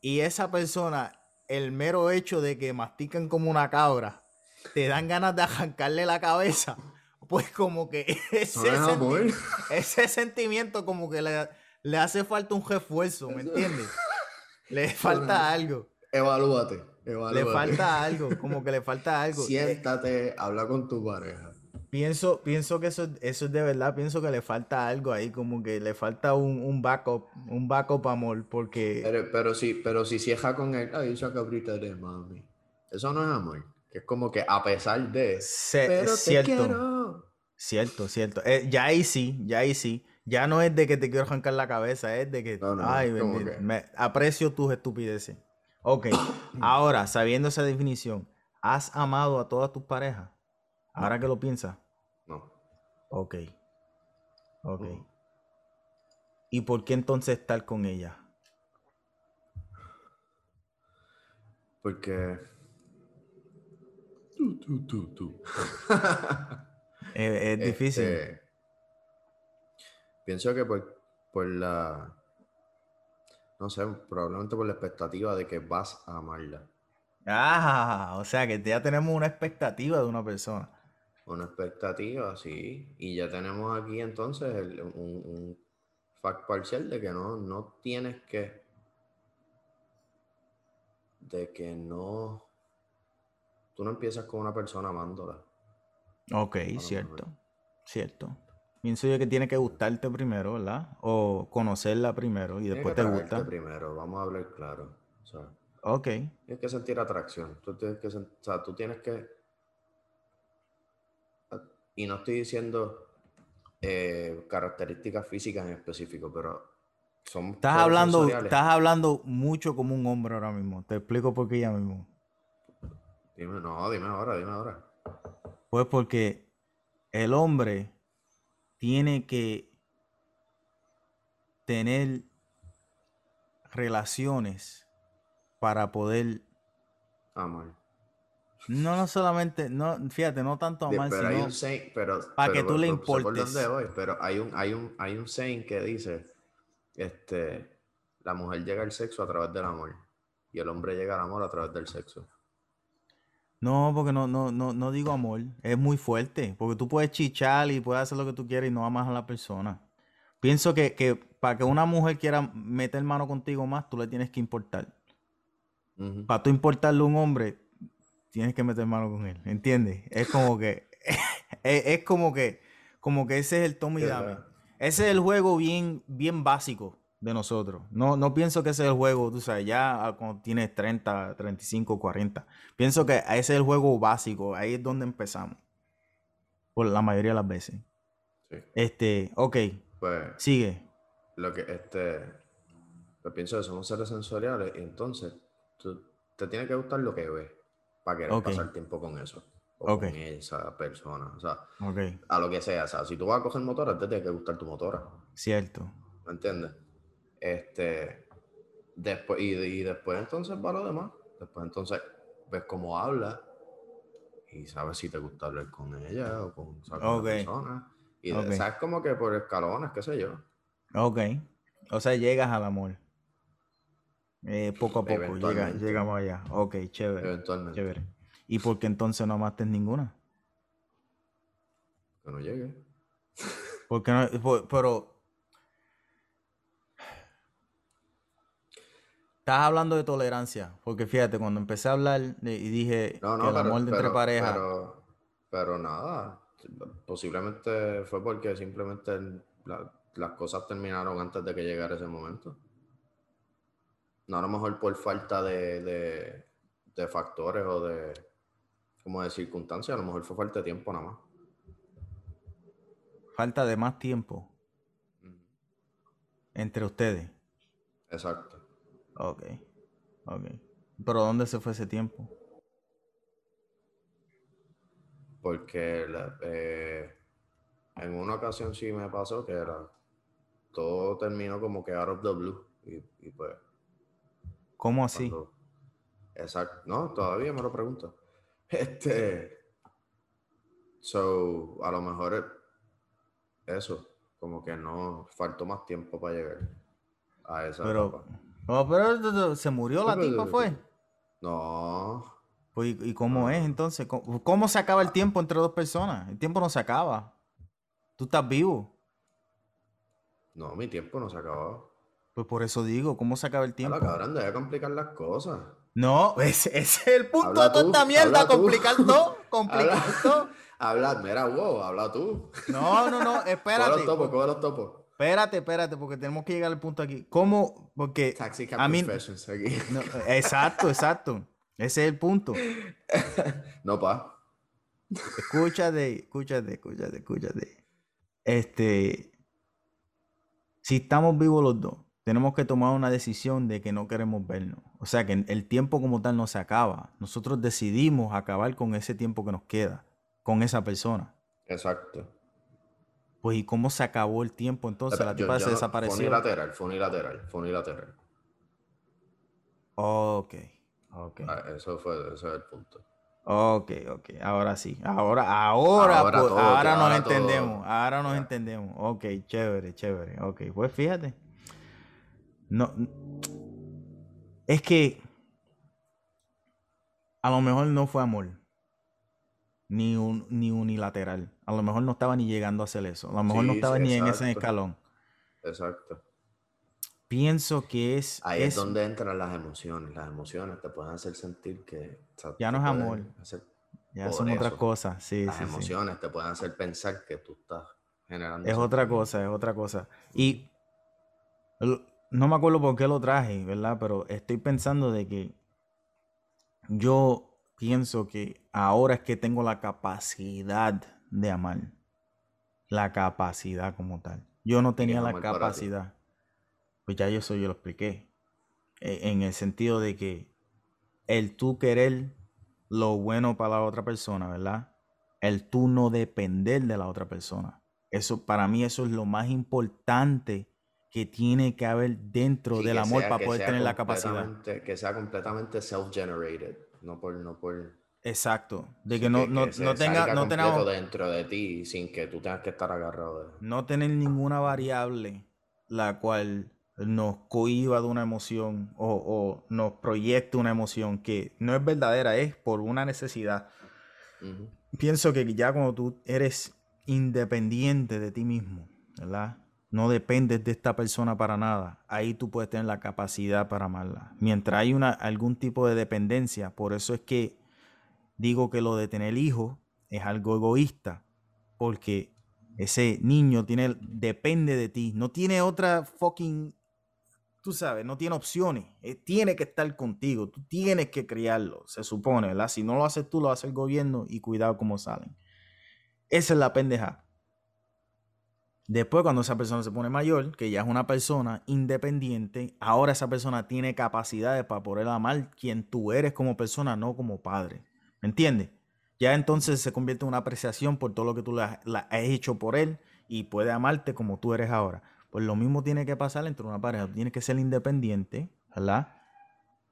Y esa persona, el mero hecho de que mastican como una cabra, te dan ganas de arrancarle la cabeza. Pues como que ese, No senti- ese sentimiento como que le, le hace falta un refuerzo, ¿me entiendes? Le falta algo. Evalúate, Le evalúate. falta algo, como que le falta algo. Siéntate, habla con tu pareja. Pienso, pienso que eso, eso es de verdad, pienso que le falta algo ahí, como que le falta un, un backup, un backup amor, porque Pero, pero si, pero si cieja con él, ay, esa cabrita de mami. Eso no es amor. Es como que a pesar de. se- pero es te cierto, quiero. cierto, cierto. Eh, ya ahí sí, ya ahí sí. Ya no es de que te quiero arrancar la cabeza, es de que, No, no, ay, bendito, que- me aprecio tus estupideces. Ok, ahora, sabiendo esa definición, ¿has amado a todas tus parejas? Ahora que lo piensas. No. Ok. Ok. No. ¿Y por qué entonces estar con ella? Porque. Tú, tú, tú, tú. Es difícil. Este, pienso que por, por la. No sé, probablemente por la expectativa de que vas a amarla. Ah, o sea que ya tenemos una expectativa de una persona. Una expectativa, sí. Y ya tenemos aquí entonces el- un, un fact parcial de que no, no tienes que. De que no. Tú no empiezas con una persona amándola. Ok, cierto. Cierto. Pienso yo que tiene que gustarte primero, ¿verdad? O conocerla primero y Tiene después que te gusta. primero, vamos a hablar claro. O sea, Ok. tienes que sentir atracción. Tú tienes que, o sea, tú tienes que. Y no estoy diciendo eh, características físicas en específico, pero son. Estás hablando, sensoriales. estás hablando mucho como un hombre ahora mismo. Te explico por qué ya mismo. Dime, no, dime ahora, dime ahora. Pues porque el hombre tiene que tener relaciones para poder, Amor. No, no solamente, no, fíjate, no tanto De- amar, pero hay sino un saying, pero, pa' pero que tú le por- sé por importes. dónde voy, pero hay un, hay un, hay un saying que dice, este, la mujer llega al sexo a través del amor y el hombre llega al amor a través del sexo. No, porque no, no, no, no digo amor. Es muy fuerte. Porque tú puedes chichar y puedes hacer lo que tú quieras y no amas a la persona. Pienso que, que para que una mujer quiera meter mano contigo más, tú le tienes que importar. Para tú importarle a un hombre, tienes que meter mano con él. ¿Entiendes? Es como que. es, es como que. Como que ese es el toma y dame. Ese es el juego bien, bien básico de nosotros. No, no pienso que ese es el juego, tú sabes, ya ah, cuando tienes 30, 35, 40. Pienso que ese es el juego básico. Ahí es donde empezamos. Por la mayoría de las veces. Sí. Este, ok, Pues sigue. lo que este, pues pienso que somos seres sensoriales y entonces tú, te tiene que gustar lo que ves para querer Ok. pasar tiempo con eso o con esa persona. O sea, a lo que sea. O sea, si tú vas a coger motora, te tiene que gustar tu motora. cierto. ¿Me entiendes? Este, después, y, y después entonces va lo demás. Después entonces ves cómo habla y sabes si te gusta hablar con ella o con, o sea, con Ok. la persona. Y sabes como que por escalones, qué sé yo. Ok. O sea, llegas al amor. Eh, poco a poco, llega, llegamos allá. Ok, chévere. Eventualmente. Chévere. ¿Y por qué entonces no amaste ninguna? Que no llegue. Porque no, por- pero. Estás hablando de tolerancia. Porque fíjate, cuando empecé a hablar de- y dije No, no, que el pero, amor de entre parejas. pero, pero nada. Posiblemente fue porque simplemente la- las cosas terminaron antes de que llegara ese momento. No, a lo mejor por falta de, de, de factores o de, como de circunstancias, a lo mejor fue falta de tiempo nada más. Falta de más tiempo entre ustedes. Exacto. Ok. Ok. Pero ¿dónde se fue ese tiempo? Porque la- eh, en una ocasión sí me pasó que era todo terminó como que out of the blue. Y, y pues ¿Cómo así? Cuando- Exacto. No, todavía me lo pregunto. Este. So, a lo mejor es eso. Como que no faltó más tiempo para llegar a esa Pero, etapa. no, pero se murió la tipa, fue. No. Pues, ¿y y cómo es entonces? ¿Cómo, cómo se acaba el tiempo entre dos personas? El tiempo no se acaba. Tú estás vivo. No, mi tiempo no se acabó. Pues por eso digo, ¿cómo se acaba el tiempo? Habla, cabrón, deja de complicar las cosas. No, ese, es el punto Habla de toda tú, esta mierda, complicar todo, complicar Habla. todo. Habla, mira, wow, habla tú. No, no, no, Coge espérate. los topos, coge los topos. Espérate, espérate, porque tenemos que llegar al punto aquí. ¿Cómo? Porque Taxi Cab a mí... Confessions aquí. no, exacto, exacto. Ese es el punto. No, pa. Escúchate, escúchate, escúchate, escúchate. Este, si estamos vivos los dos, tenemos que tomar una decisión de que no queremos vernos. O sea que el tiempo como tal no se acaba. Nosotros decidimos acabar con ese tiempo que nos queda, con esa persona. Exacto. Pues, ¿y cómo se acabó el tiempo entonces? La tipa yo se no- desapareció. Fue unilateral, fue unilateral, fue unilateral. Ok, ok. Ah, Eso fue, ese es el punto. Ok, ok, ahora sí. Ahora, ahora, Ahora pues, todo, ahora nos ahora todo. entendemos. Ahora nos entendemos. Ok, chévere, chévere. Ok, pues fíjate. No, es que a lo mejor no fue amor. Ni, un, ni unilateral. A lo mejor no estaba ni llegando a hacer eso. A lo mejor no estaba sí, ni en ese escalón. Exacto. Pienso que es, Ahí es- es donde entran las emociones. Las emociones te pueden hacer sentir que... o sea, Ya no es amor. hacer- ya son otras cosas. Sí, las emociones te pueden hacer pensar que tú estás generando. Es otra cosa, es otra cosa. Y no me acuerdo por qué lo traje, ¿verdad? Pero estoy pensando de que yo pienso que ahora es que tengo la capacidad de amar. La capacidad como tal. Yo no tenía la capacidad. Pues ya yo eso yo lo expliqué. E, en el sentido de que el tú querer lo bueno para la otra persona, ¿verdad? El tú no depender de la otra persona. Eso, para mí, eso es lo más importante que tiene que haber dentro del amor para poder tener la capacidad. Que sea completamente self-generated, no por, no por... Exacto, de que no, no, no tenga, no tenemos dentro de ti sin que tú tengas que estar agarrado. De... No tener ninguna variable la cual nos cohiba de una emoción o, o, nos proyecte una emoción que no es verdadera, es por una necesidad. Pienso que ya cuando tú eres independiente de ti mismo, ¿verdad? No dependes de esta persona para nada. Ahí tú puedes tener la capacidad para amarla. Mientras hay una, algún tipo de dependencia, por eso es que digo que lo de tener hijo es algo egoísta, porque ese niño tiene, depende de ti, no tiene otra fucking tú sabes, no tiene opciones. Eh, tiene que estar contigo. Tú tienes que criarlo, se supone, ¿verdad? Si no lo haces tú, lo hace el gobierno y cuidado cómo salen. Esa es la pendeja. Después, cuando esa persona se pone mayor, que ya es una persona independiente, ahora esa persona tiene capacidades para poder amar quien tú eres como persona, no como padre. ¿Me entiendes? Ya entonces se convierte en una apreciación por todo lo que tú le has hecho por él y puede amarte como tú eres ahora. Pues lo mismo tiene que pasar entre una pareja. Tienes que ser independiente, ¿verdad?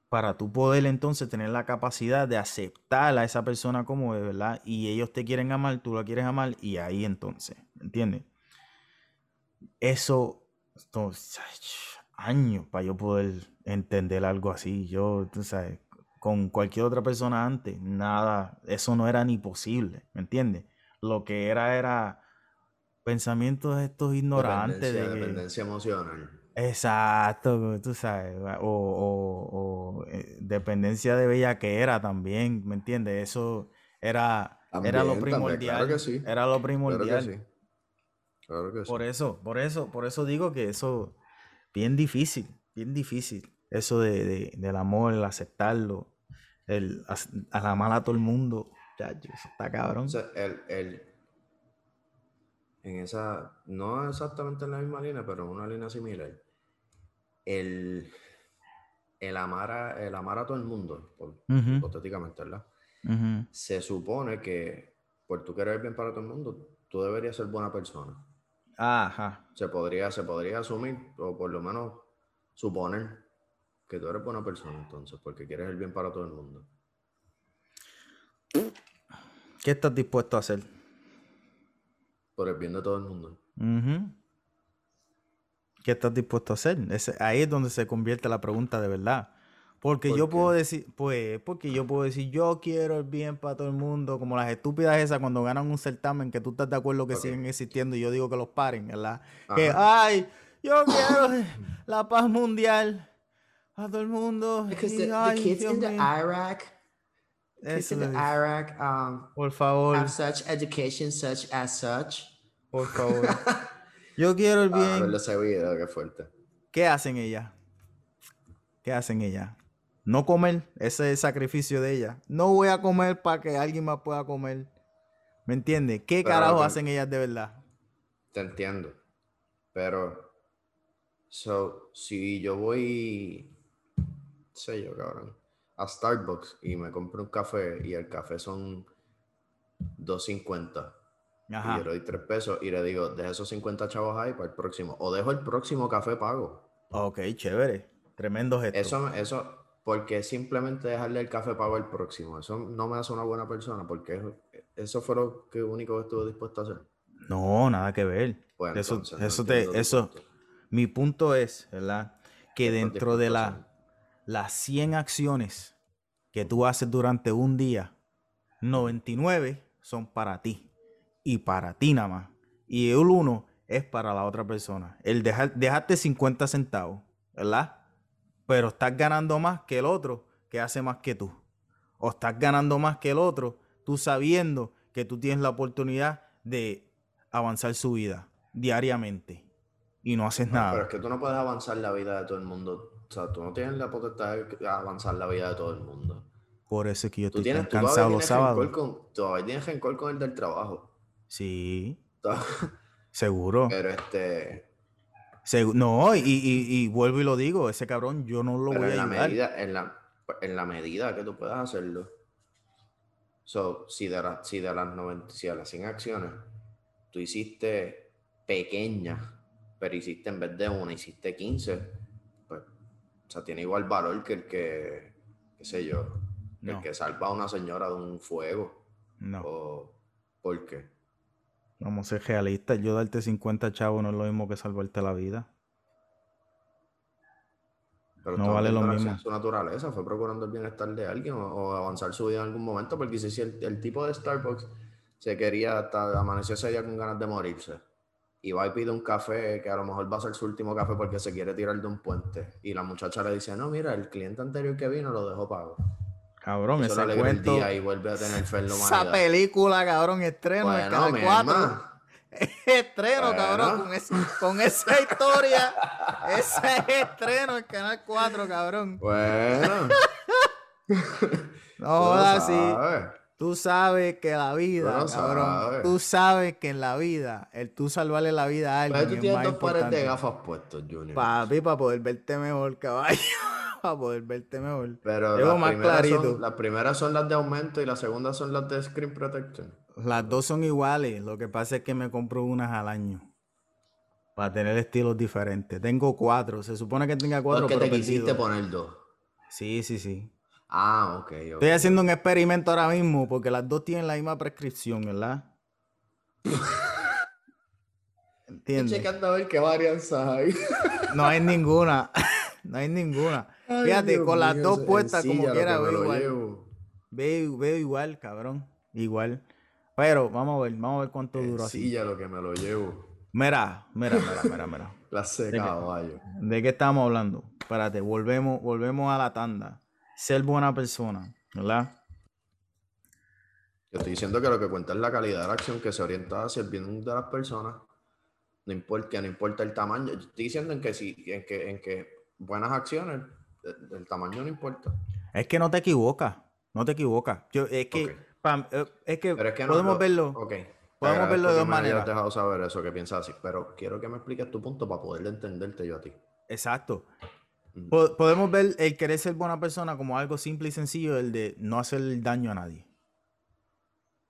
Para tú poder entonces tener la capacidad de aceptar a esa persona como es, ¿verdad? Y ellos te quieren amar, tú la quieres amar, y ahí entonces, ¿entiendes? Eso, años para yo poder entender algo así. Yo, tú sabes, con cualquier otra persona antes, nada, eso no era ni posible, ¿me entiendes? Lo que era era pensamientos estos ignorantes de dependencia emocional. Exacto, tú sabes, o, eh, dependencia de bella que era también, ¿me entiendes? Eso era, era lo primordial. Era lo primordial. Claro que sí. Por eso, por eso, por eso digo que eso, bien difícil, bien difícil. Eso de, del amor, el aceptarlo, el, amar a todo el mundo. Ya, eso está cabrón. el, el, en esa, no exactamente en la misma línea, pero en una línea similar, el, el, amar, a, el amar a todo el mundo, hipotéticamente, ¿verdad? Se supone que por tu querer bien para todo el mundo, tú deberías ser buena persona. Ajá. Se podría, se podría asumir, o por lo menos suponer, que tú eres buena persona entonces, porque quieres el bien para todo el mundo. ¿Qué estás dispuesto a hacer? Por el bien de todo el mundo. ¿Qué estás dispuesto a hacer? ahí es donde se convierte la pregunta de verdad. Porque yo puedo decir, pues, porque yo puedo decir, yo quiero el bien para todo el mundo, como las estúpidas esas cuando ganan un certamen que tú estás de acuerdo que siguen existiendo y yo digo que los paren, ¿verdad? Que, ay, yo quiero la paz mundial a todo el mundo. Because the, kids in the Iraq, kids in the Iraq, um, por favor, have such education, such as such. Por favor. Yo quiero el bien. Ah, ese video, qué fuerte. ¿Qué hacen ellas? ¿Qué hacen ellas? No comer, ese es el sacrificio de ella. No voy a comer para que alguien más pueda comer. ¿Me entiendes? ¿Qué carajo hacen ellas de verdad? Te entiendo. Pero, so, si yo voy, sé yo, cabrón, a Starbucks y me compro un café y el café son 2.50 y yo le doy tres pesos y le digo, deja esos 50 chavos ahí para el próximo. O dejo el próximo café pago. Ok, chévere. Tremendo gesto. Eso, eso, porque simplemente dejarle el café pago al próximo. Eso no me hace una buena persona, porque eso, fue lo que único que estuve dispuesto a hacer. No, nada que ver. eso, eso te, eso, mi punto es, ¿verdad? Que dentro de la, las 100 acciones que tú haces durante un día, 99 son para ti y para ti nada más. Y el uno es para la otra persona. El dejar, dejarte 50 centavos, ¿verdad? Pero estás ganando más que el otro que hace más que tú. O estás ganando más que el otro, tú sabiendo que tú tienes la oportunidad de avanzar su vida diariamente y no haces nada. Pero es que tú no puedes avanzar la vida de todo el mundo. O sea, tú no tienes la potestad de avanzar la vida de todo el mundo. Por eso es que yo estoy tan cansado los sábados. Con, todavía tienes rencor con el del trabajo. Sí. Seguro. Pero este. No, y, y, vuelvo y lo digo, ese cabrón yo no lo voy a la Medida, en, la, en la medida que tú puedas hacerlo. So, si de, si de las 90, si de las 100 acciones tú hiciste pequeñas pero hiciste en vez de una, hiciste 15, pues, o sea, tiene igual valor que el que, qué sé yo, el que salva a una señora de un fuego. No. O, ¿Por qué? Vamos a ser realistas, yo darte 50 chavos no es lo mismo que salvarte la vida. Pero no vale lo mismo. Su naturaleza fue procurando el bienestar de alguien o, avanzar su vida en algún momento, porque si, el, el, tipo de Starbucks se quería hasta amanecer ese día con ganas de morirse, y va y pide un café que a lo mejor va a ser su último café porque se quiere tirar de un puente. Y la muchacha le dice, no, mira, el cliente anterior que vino lo dejó pago. Cabrón, ese cuento... día y vuelve a tener Esa película, cabrón, estreno en Canal 4. estreno, cabrón, con, esa historia. ese estreno en Canal 4, cabrón. Bueno. no, así. Tú sabes que la vida, cabrón, tú sabes que en la vida, el tú salvarle la vida a alguien. Pero tú tienes dos pares de gafas puestos, Junior. Papi, para poder verte mejor, caballo. para poder verte mejor. Pero las, más primeras Son, las primeras son las de aumento y las segundas son las de screen protection. Las dos son iguales. Lo que pasa es que me compro unas al año. Para tener estilos diferentes. Tengo cuatro. Se supone que tenga cuatro. Porque te quisiste poner dos. Sí, sí, sí. Ah, ok. Estoy haciendo un experimento ahora mismo porque las dos tienen la misma prescripción, ¿verdad? ¿Entiendes? Estoy checando a ver qué varianzas hay. no hay ninguna. no hay ninguna. Fíjate, con las dos puestas como quiera, veo igual. Veo, igual, cabrón. Igual. Pero vamos a ver, vamos a ver cuánto dura así. Sí, ya lo que me lo llevo. Mira, mira, mira, mira, mira. la seca, caballo. ¿De qué estamos hablando? Espérate, volvemos, volvemos a la tanda ser buena persona, ¿verdad? Yo estoy diciendo que lo que cuenta es la calidad de la acción que se orienta hacia el bien de las personas. No importa, no importa el tamaño. Yo estoy diciendo en que si, en que, en que buenas acciones, el, tamaño no importa. Es que no te equivocas, no te equivocas. Yo, es que, eh, es que, podemos verlo. Podemos verlo de dos maneras. Te dejado saber eso que piensas así, pero quiero que me expliques tu punto para poder entenderte yo a ti. Exacto. Podemos ver el querer ser buena persona como algo simple y sencillo, el de no hacer daño a nadie.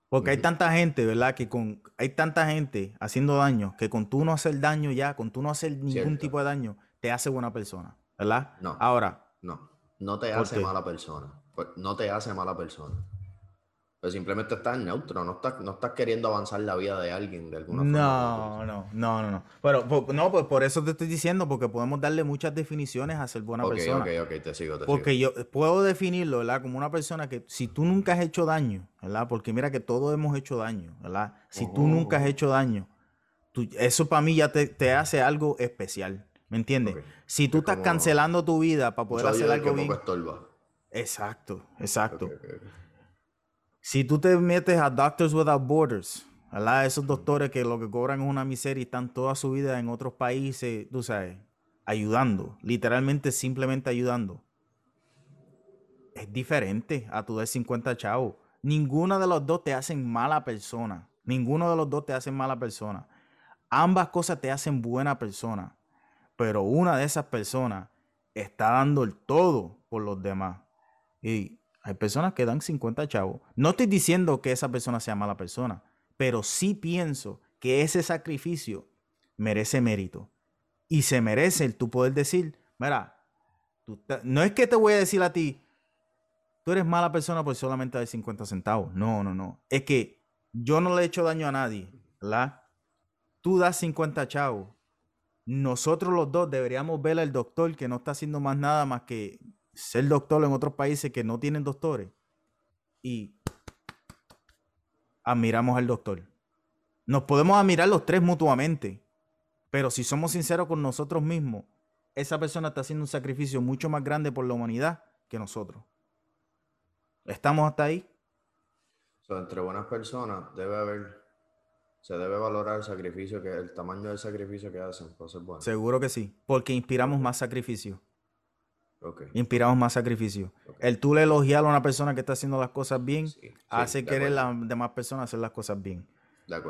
Porque hay tanta gente, ¿verdad? Que con hay tanta gente haciendo daño que con tú no hacer daño ya, con tú no hacer ningún tipo de daño, te hace buena persona, ¿verdad? No. Ahora. No, no te hace mala persona. No te hace mala persona. Pues simplemente estás neutro, no estás, no estás queriendo avanzar la vida de alguien de alguna forma. No, no, no, no, no. Pero no, pues por eso te estoy diciendo, porque podemos darle muchas definiciones a ser buena persona. Ok, ok, te sigo, te porque yo puedo definirlo, ¿verdad? Como una persona que si tú nunca has hecho daño, ¿verdad? Porque mira que todos hemos hecho daño, ¿verdad? Si tú nunca has hecho daño, eso para mí ya te, hace algo especial, ¿me entiendes? Si tú estás cancelando tu vida para poder hacer algo bien. Exacto, exacto. Si tú te metes a Doctors Without Borders, ¿verdad? Esos doctores que lo que cobran es una miseria y están toda su vida en otros países, tú sabes, ayudando, literalmente simplemente ayudando. Es diferente a tu de 50 chavos. Ninguno de los dos te hacen mala persona. Ninguno de los dos te hacen mala persona. Ambas cosas te hacen buena persona. Pero una de esas personas está dando el todo por los demás. Y hay personas que dan 50 chavos. No estoy diciendo que esa persona sea mala persona, pero sí pienso que ese sacrificio merece mérito. Y se merece el tú poder decir, mira, no es que te voy a decir a ti, tú eres mala persona por solamente dar 50 centavos. No, no, no. Es que yo no le he hecho daño a nadie, ¿verdad? Tú das 50 chavos. Nosotros los dos deberíamos ver al doctor que no está haciendo más nada más que ser doctor en otros países que no tienen doctores y admiramos al doctor. Nos podemos admirar los tres mutuamente, pero si somos sinceros con nosotros mismos, esa persona está haciendo un sacrificio mucho más grande por la humanidad que nosotros. ¿Estamos hasta ahí? entre buenas personas debe haber se debe valorar el sacrificio, que el tamaño del sacrificio que hacen para ser bueno. Seguro que sí, porque inspiramos más sacrificio. Inspiramos más sacrificio. El tú le elogiar a una persona que está haciendo las cosas bien, hace querer a las demás personas hacer las cosas bien.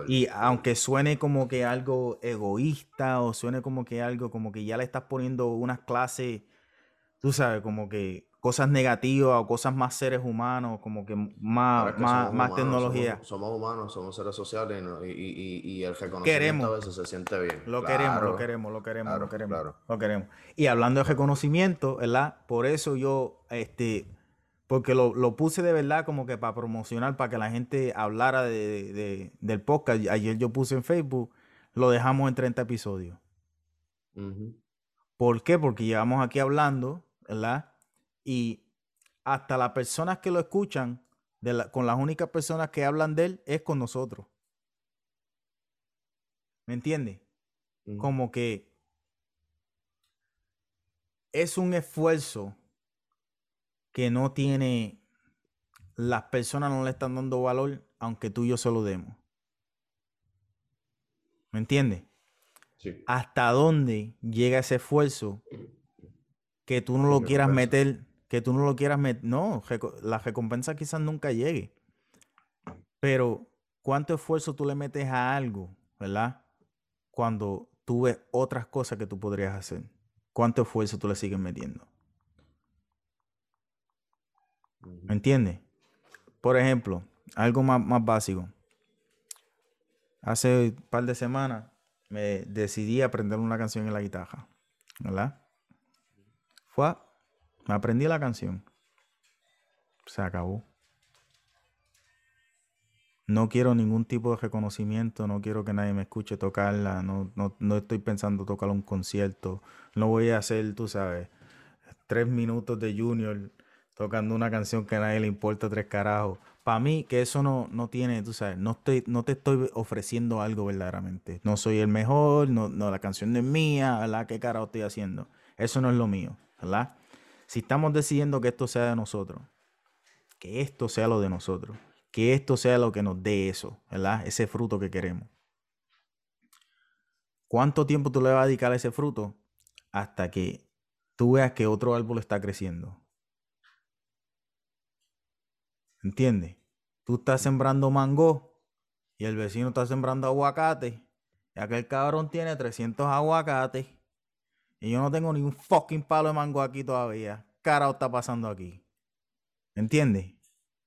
Y aunque suene como que algo egoísta o suene como que algo como que ya le estás poniendo unas clases, tú sabes, como que cosas negativas o cosas más seres humanos, como que más, más, tecnología. Somos, humanos, somos seres sociales y, el reconocimiento a veces se siente bien. Lo queremos, lo queremos, lo queremos, lo queremos, lo queremos. Y hablando de reconocimiento, ¿verdad? Por eso yo, este, porque lo, puse de verdad como que para promocionar, para que la gente hablara de, del podcast. Ayer yo puse en Facebook, lo dejamos en 30 episodios. ¿Por qué? Porque llevamos aquí hablando, ¿verdad? Y hasta las personas que lo escuchan, con las únicas personas que hablan de él es con nosotros. ¿Me entiendes? Como que es un esfuerzo que no tiene, las personas no le están dando valor, aunque tú y yo se lo demos. ¿Me entiendes? Sí. ¿Hasta dónde llega ese esfuerzo que tú no lo quieras meter que tú no lo quieras meter. No, la recompensa quizás nunca llegue. Pero, ¿cuánto esfuerzo tú le metes a algo, verdad? Cuando tú ves otras cosas que tú podrías hacer. ¿Cuánto esfuerzo tú le sigues metiendo? ¿Me entiendes? Por ejemplo, algo más, más básico. Hace un par de semanas me decidí aprender una canción en la guitarra, ¿verdad? Fue me aprendí la canción. Se acabó. No quiero ningún tipo de reconocimiento, no quiero que nadie me escuche tocarla, no, no, estoy pensando tocar un concierto, no voy a hacer, tú sabes, tres minutos de Junior tocando una canción que a nadie le importa tres carajos. Para mí, que eso no, no tiene, tú sabes, no, estoy, no te estoy ofreciendo algo verdaderamente. No soy el mejor, no, no la canción no es mía, ¿verdad? ¿Qué carajo estoy haciendo? Eso no es lo mío, ¿verdad? Si estamos decidiendo que esto sea de nosotros, que esto sea lo de nosotros, que esto sea lo que nos dé eso, ¿verdad? Ese fruto que queremos. ¿Cuánto tiempo tú le vas a dedicar a ese fruto hasta que tú veas que otro árbol está creciendo? ¿Entiendes? Tú estás sembrando mango y el vecino está sembrando aguacate. Y aquel cabrón tiene 300 aguacates y yo no tengo ni un fucking palo de mango aquí todavía. ¿Qué carajo está pasando aquí? ¿Entiendes?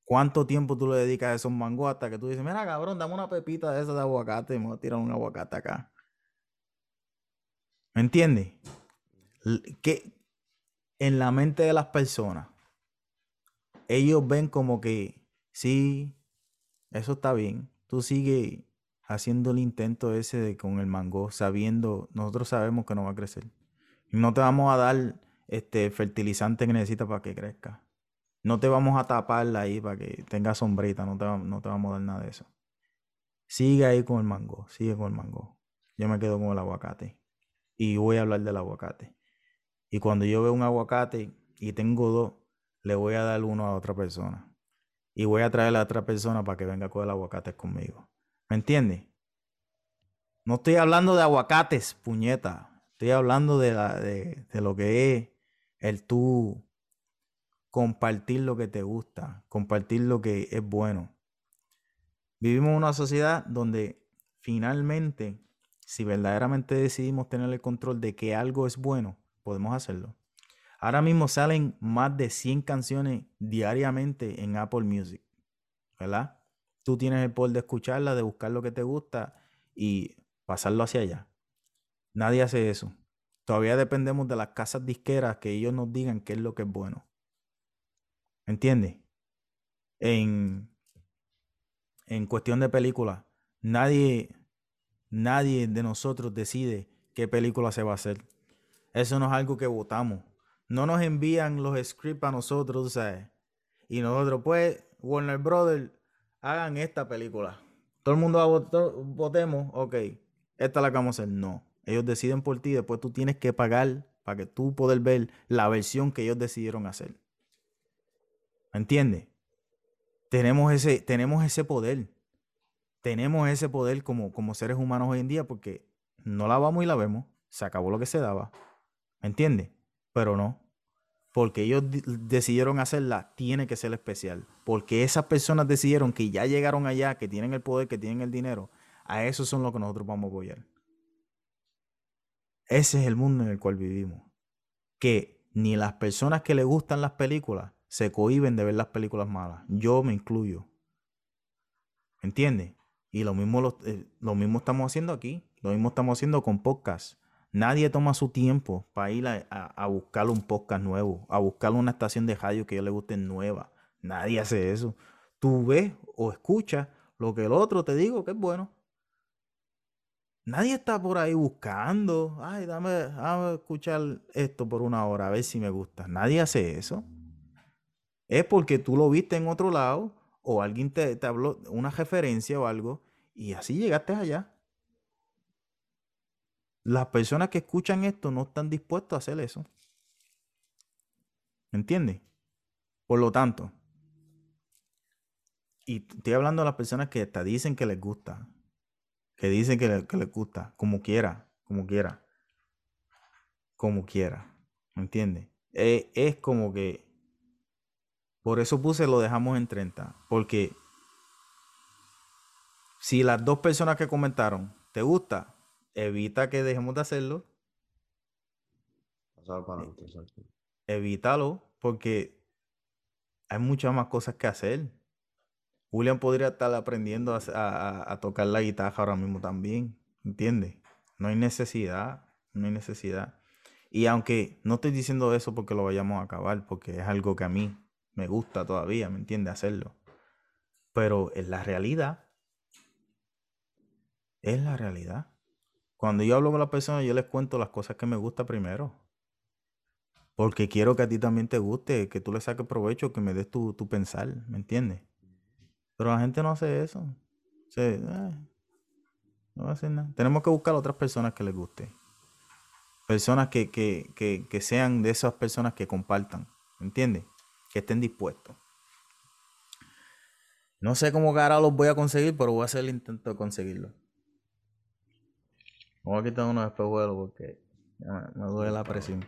¿Cuánto tiempo tú le dedicas a esos mangos hasta que tú dices, mira cabrón, dame una pepita de esas de aguacate y me voy a tirar un aguacate acá? ¿Me entiendes? Que en la mente de las personas, ellos ven como que, sí, eso está bien. Tú sigues haciendo el intento ese de con el mango, sabiendo, nosotros sabemos que no va a crecer. No te vamos a dar este fertilizante que necesitas para que crezca. No te vamos a taparla ahí para que tenga sombrita. No te, no te vamos a dar nada de eso. Sigue ahí con el mango. Sigue con el mango. Yo me quedo con el aguacate. Y voy a hablar del aguacate. Y cuando yo veo un aguacate y tengo dos, le voy a dar uno a otra persona. Y voy a traer a otra persona para que venga con el aguacate conmigo. ¿Me entiendes? No estoy hablando de aguacates, puñeta. Estoy hablando de, la, de, lo que es el tú compartir lo que te gusta, compartir lo que es bueno. Vivimos en una sociedad donde finalmente, si verdaderamente decidimos tener el control de que algo es bueno, podemos hacerlo. Ahora mismo salen más de 100 canciones diariamente en Apple Music, ¿verdad? Tú tienes el poder de escucharla, de buscar lo que te gusta y pasarlo hacia allá. Nadie hace eso. Todavía dependemos de las casas disqueras que ellos nos digan qué es lo que es bueno. ¿Entiendes? En, en cuestión de película, nadie, nadie de nosotros decide qué película se va a hacer. Eso no es algo que votamos. No nos envían los scripts a nosotros, ¿sabes? Y nosotros, pues, Warner Brothers, hagan esta película. Todo el mundo votemos, ok, esta es la que vamos a hacer. No. Ellos deciden por ti, después tú tienes que pagar para que tú puedas ver la versión que ellos decidieron hacer. ¿Me entiendes? Tenemos ese, tenemos ese poder. tenemos ese poder como, como seres humanos hoy en día porque no la vamos y la vemos, se acabó lo que se daba, ¿me entiendes? Pero no, porque ellos decidieron hacerla, tiene que ser especial, porque esas personas decidieron que ya llegaron allá, que tienen el poder, que tienen el dinero, a eso son lo que nosotros vamos a apoyar. Ese es el mundo en el cual vivimos. Que ni las personas que le gustan las películas se cohiben de ver las películas malas. Yo me incluyo. ¿Entiendes? Y lo mismo, lo, eh, lo mismo estamos haciendo aquí. Lo mismo estamos haciendo con podcast. Nadie toma su tiempo para ir a, a, buscar un podcast nuevo, a buscar una estación de radio que yo le guste nueva. Nadie hace eso. Tú ves o escuchas lo que el otro te digo que es bueno. Nadie está por ahí buscando. Ay, dame, dame escuchar esto por una hora, a ver si me gusta. Nadie hace eso. Es porque tú lo viste en otro lado o alguien te, te habló una referencia o algo y así llegaste allá. Las personas que escuchan esto no están dispuestos a hacer eso. ¿Me entiendes? Por lo tanto, y estoy hablando de las personas que hasta dicen que les gusta, que dicen que, les gusta, como quiera, como quiera, como quiera, ¿me entiendes? Es, es como que, por eso puse lo dejamos en 30, porque si las dos personas que comentaron te gusta, evita que dejemos de hacerlo. Evítalo, porque hay muchas más cosas que hacer. William podría estar aprendiendo a, tocar la guitarra ahora mismo también, ¿entiendes? No hay necesidad, no hay necesidad. Y aunque no estoy diciendo eso porque lo vayamos a acabar, porque es algo que a mí me gusta todavía, ¿me entiendes? Hacerlo. Pero es la realidad. Es la realidad. Cuando yo hablo con las personas, yo les cuento las cosas que me gusta primero. Porque quiero que a ti también te guste, que tú le saques provecho, que me des tu, tu pensar, ¿me entiendes? Pero la gente no hace eso. Eh, no va a hacer nada. Tenemos que buscar otras personas que les guste. Personas que, que, que, que sean de esas personas que compartan. ¿Entiendes? Que estén dispuestos. No sé cómo ahora los voy a conseguir, pero voy a hacer el intento de conseguirlo. Vamos a quitar unos espejuelos porque me duele la presión.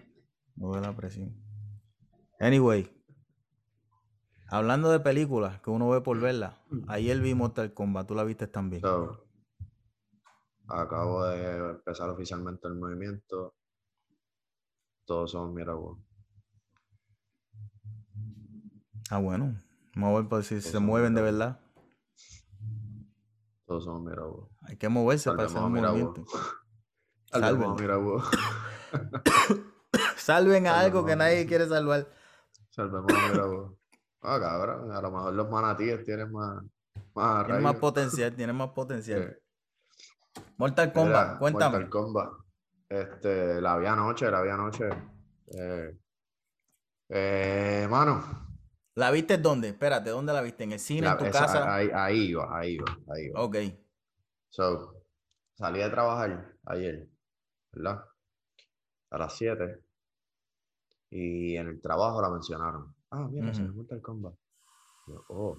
Me duele la presión. Anyway, Hablando de películas que uno ve por verla, ayer vi Mortal Kombat, tú la viste también. acabo de empezar oficialmente el movimiento. Todos son Mirawo. Ah, bueno. Vamos a ver por si se mueven de verdad. Todos son Mirawo. Hay que moverse para hacer un movimiento. Salven. Salven a algo que nadie quiere salvar. Salvemos a Mirawo. Ah, cabrón, a lo mejor los manatíes tienen más, más, tienen más potencial, tienen más potencial. Mortal Kombat, cuéntame. Mortal Kombat. Este, la vi anoche, la vi anoche. Eh, eh, mano. ¿La viste dónde? Espérate, ¿dónde la viste? ¿En el cine, en tu casa? Ahí, ahí iba, ahí iba, ahí iba. Ok. So, salí a trabajar ayer, ¿verdad? A las 7. Y en el trabajo la mencionaron. Ah, mira, uh se me Mortal Kombat. oh,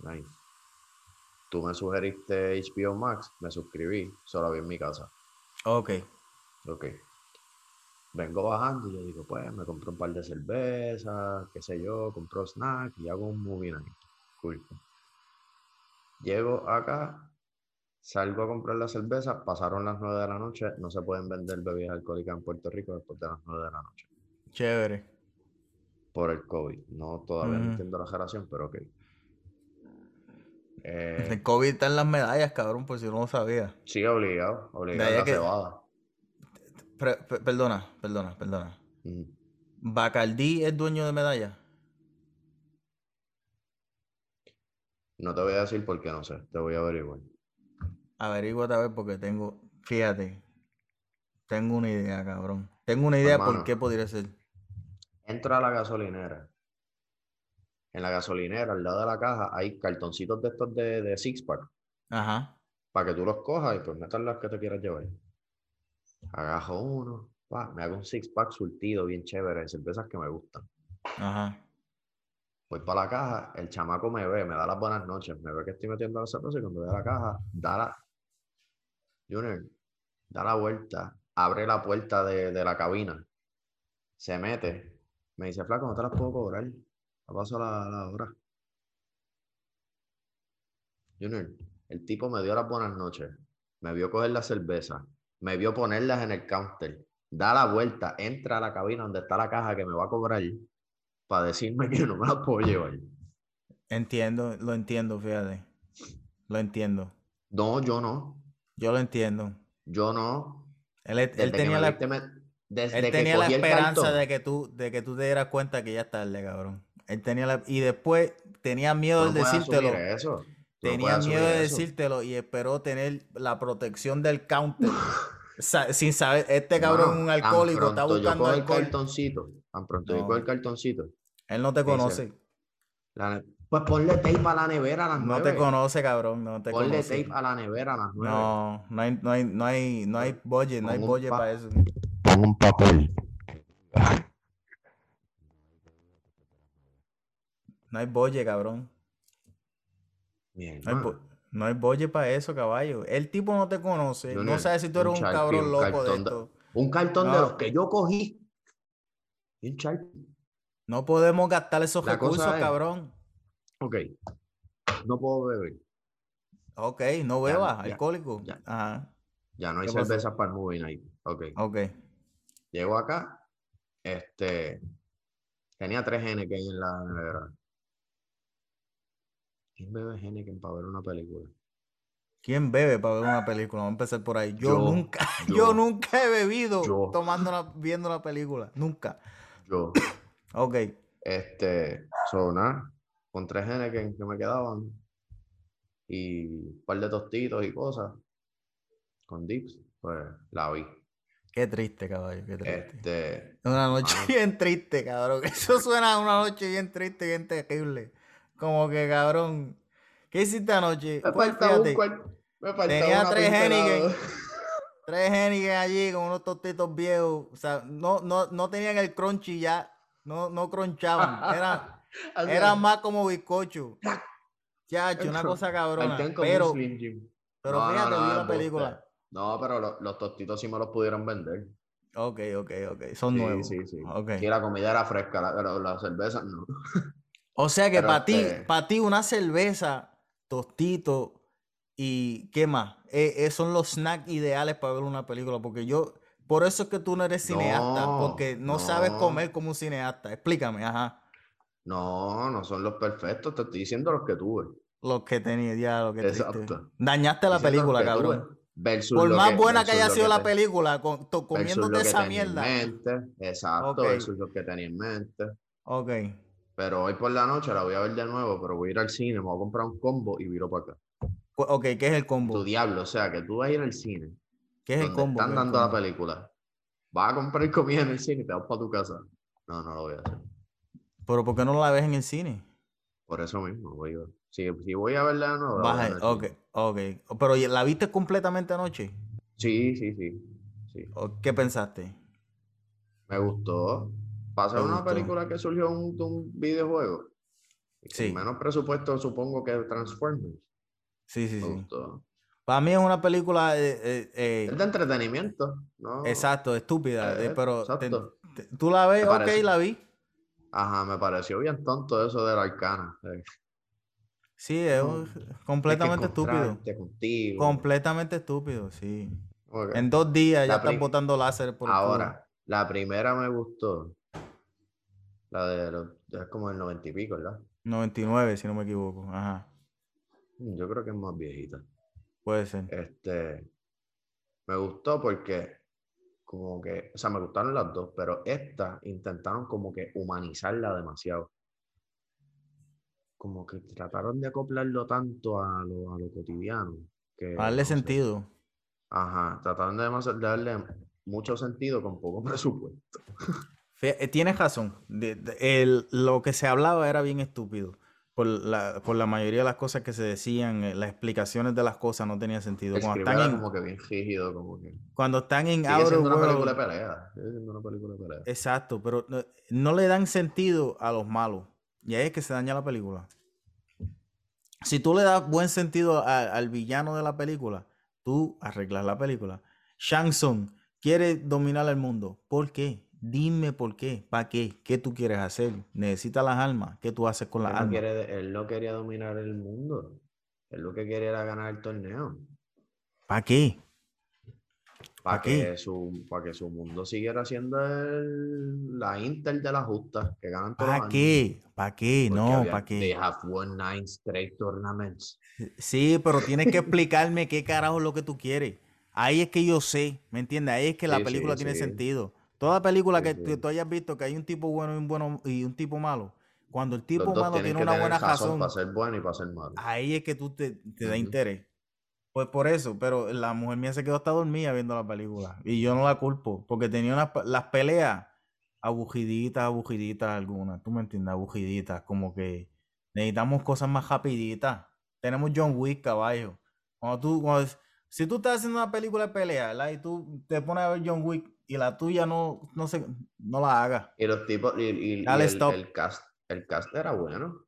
nice. Tú me sugeriste HBO Max, me suscribí, solo vi en mi casa. Ok. Ok. Vengo bajando y yo digo, pues me compro un par de cervezas, qué sé yo, compro snack y hago un movie night. Cool. Llego acá, salgo a comprar la cerveza, pasaron las 9 de la noche, no se pueden vender bebidas alcohólicas en Puerto Rico después de las 9 de la noche. Chévere por el COVID. No, todavía no entiendo la generación, pero ok. Eh, el COVID está en las medallas, cabrón, por si no lo sabía. Sí, obligado, obligado la cebada. perdona, perdona, perdona. ¿Bacardí es dueño de medallas? No te voy a decir porque no sé, te voy a averiguar. Averigua a ver porque tengo, fíjate, tengo una idea, cabrón. Tengo una idea por qué podría ser. Entra a la gasolinera. En la gasolinera, al lado de la caja, hay cartoncitos de estos de, de six pack. Ajá. Para que tú los cojas y pues metas las que te quieras llevar. Agajo uno, me hago un six pack surtido bien chévere de cervezas que me gustan. Ajá. Voy para la caja, el chamaco me ve, me da las buenas noches, me ve que estoy metiendo la cerveza y cuando ve a la caja, da la... Junior, da la vuelta, abre la puerta de, de la cabina, se mete, me dice, flaco, no te las puedo cobrar, ya pasó la, la hora. Junior, el tipo me dio las buenas noches, me vio coger la cerveza, me vio ponerlas en el counter, da la vuelta, entra a la cabina donde está la caja que me va a cobrar para decirme que no me la puedo llevar. Entiendo, lo entiendo, fíjate. Lo entiendo. No, yo no. Yo lo entiendo. Yo no. Él, tenía la, me- desde él que tenía la cogí el esperanza cartón. de que tú, de que tú te dieras cuenta que ya es tarde, cabrón. Él tenía la, y después tenía miedo de no decírtelo. eso. No Tenía miedo de eso. decírtelo y esperó tener la protección del counter. sa- sin saber, este cabrón es un alcohólico, está yo buscando cojo el cartoncito. Tan pronto yo No. el cartoncito. Él no te dice, conoce. la pues ponle tape a la nevera a las No nueve. te conoce, cabrón. No te Ponle conoce. tape a la nevera a las nueve. No, no hay, no hay, no hay, no hay budget, no hay budget pa- para eso. Pon un papel. No hay budget, cabrón. No hay, no budget para eso, caballo. El tipo no te conoce. No Junior, sabe si tú eres un cabrón un loco de esto. Un cartón de No. los que yo cogí. Un. No podemos gastar esos La recursos, es- cabrón. Ok. No puedo beber. Ok, no bebas, ya, alcohólico. ya. Ajá, Ya no hay cervezas para el movie night. Ok. ok. Llego acá. Este. Tenía tres Henneken en la nevera. ¿Quién bebe Henneken para ver una película? ¿Quién bebe para ver una película? Vamos a empezar por ahí. Yo, Yo, nunca, yo, yo, nunca he bebido yo. tomando una, viendo una película. Nunca. Yo. Ok. Este. So, nada. Con tres Henneken que me quedaban. Y un par de tostitos y cosas. Con dips. Pues la vi. Qué triste, caballo, qué triste. Este. Una noche bien triste, cabrón. Eso suena a una noche bien triste, bien terrible. Como que, cabrón. ¿Qué hiciste anoche? Me Pues, faltaba un cuarto. Me tenía tres. Heineken. tres Henneken allí con unos tostitos viejos. O sea, no, no, no tenían el crunchy ya. No, no crunchaban. Era, era más como bizcocho. Chacho, una cosa cabrona. Pero, pero fíjate, vi la película. No, pero lo- los tostitos sí me los pudieron vender. Ok, ok, ok. Son Sí, nuevos. sí, sí. Ok. Y la comida era fresca, la, la, la cerveza no. O sea que para ti, este- para ti una cerveza, tostito y ¿qué más? Eh, eh, son los snacks ideales para ver una película. Porque yo, por eso es que tú no eres cineasta, No, porque no, sabes comer como un cineasta. Explícame, ajá. No, no son los perfectos, te estoy diciendo los que tuve. Lo que tenía, ya, lo que triste. Exacto. Dañaste la los película, cabrón. tuve. Versus Por más buena que haya sido la película, con, to- comiéndote esa mierda. mente, exacto, Ok. versus lo que tenía en mente. Ok. Pero hoy por la noche la voy a ver de nuevo, pero voy a ir al cine, me voy a comprar un combo y viro para acá. Ok, ¿qué es el combo? Tu diablo, o sea, que tú vas a ir al cine, ¿Qué es el combo? están ¿Qué es dando la película, vas a comprar comida en el cine y te vas para tu casa. No, no lo voy a hacer. Pero ¿por qué no la ves en el cine? Por eso mismo, voy a Si, si voy a verla de nuevo, a Vas ver a- ok. Ok. Pero ¿y ¿la viste completamente anoche? Sí, sí, sí. sí. ¿O ¿Qué pensaste? Me gustó. Pasa Me una gustó. película que surgió de un, de un videojuego. Con Sí. menos presupuesto, supongo que Transformers. Sí, sí, Me sí. gustó. Para mí es una película eh, eh, eh, Es de entretenimiento, ¿no? exacto, estúpida, eh, pero exacto. te- tú la ves, ok, la vi. Ajá, me pareció bien tonto eso del arcana. Sí, es que completamente estúpido. contigo. Completamente estúpido, sí. En dos días ya están botando láser por el. Ahora, la primera me gustó. La de los, es como el noventa y pico, ¿verdad? 99, si no me equivoco. Ajá, Mm, Yo creo que es más viejita. puede ser. Este, me gustó porque como que, o sea, me gustaron las dos, pero esta intentaron como que humanizarla demasiado. Como que trataron de acoplarlo tanto a lo, a lo cotidiano. Que, darle no sé. sentido. Ajá, trataron de, darle mucho sentido con poco presupuesto. Eh, Tienes razón. de- de- el- lo que se hablaba era bien estúpido. Por la, por la mayoría de las cosas que se decían, eh, las explicaciones de las cosas no tenían sentido. El Cuando están en, como que bien rígido, como que... cuando están en Sigue siendo una World- película de pelea. Sigue siendo una película de pelea. Exacto, pero no, no le dan sentido a los malos. Y ahí es que se daña la película. Si tú le das buen sentido al villano de la película, tú arreglas la película. Shang Tsung quiere dominar el mundo. ¿Por qué? Dime por qué. ¿Para qué? ¿Qué tú quieres hacer? ¿Necesitas las almas? ¿Qué tú haces con las almas? él no quería dominar el mundo. Él lo que quería era ganar el torneo. ¿Para qué? Para que, su, para que su mundo siguiera siendo la Inter de la justa, que ganan todos ¿Para qué? ¿Para qué? no, ¿para qué? They have won nine straight tournaments. Sí, pero tienes que explicarme qué carajo es lo que tú quieres. Ahí es que yo sé, ¿me entiendes? Ahí es que la película tiene sentido. Toda película que tú hayas visto que hay un tipo bueno y un, bueno y un tipo malo, cuando el tipo malo tiene una buena razón, para ser bueno y para ser malo. Ahí es que tú te, te da interés. Pues por eso, pero la mujer mía se quedó hasta dormida viendo la película. Y yo no la culpo, porque tenía unas, las peleas abugiditas, abugiditas algunas. ¿Tú me entiendes? Abugiditas, como que necesitamos cosas más rapiditas. Tenemos John Wick, caballo. Cuando tú, si tú estás haciendo una película de pelea, ¿verdad? Y tú te pones a ver John Wick y la tuya no, no, se, no la hagas. Y los tipos, y, y, el, cast, el cast era bueno.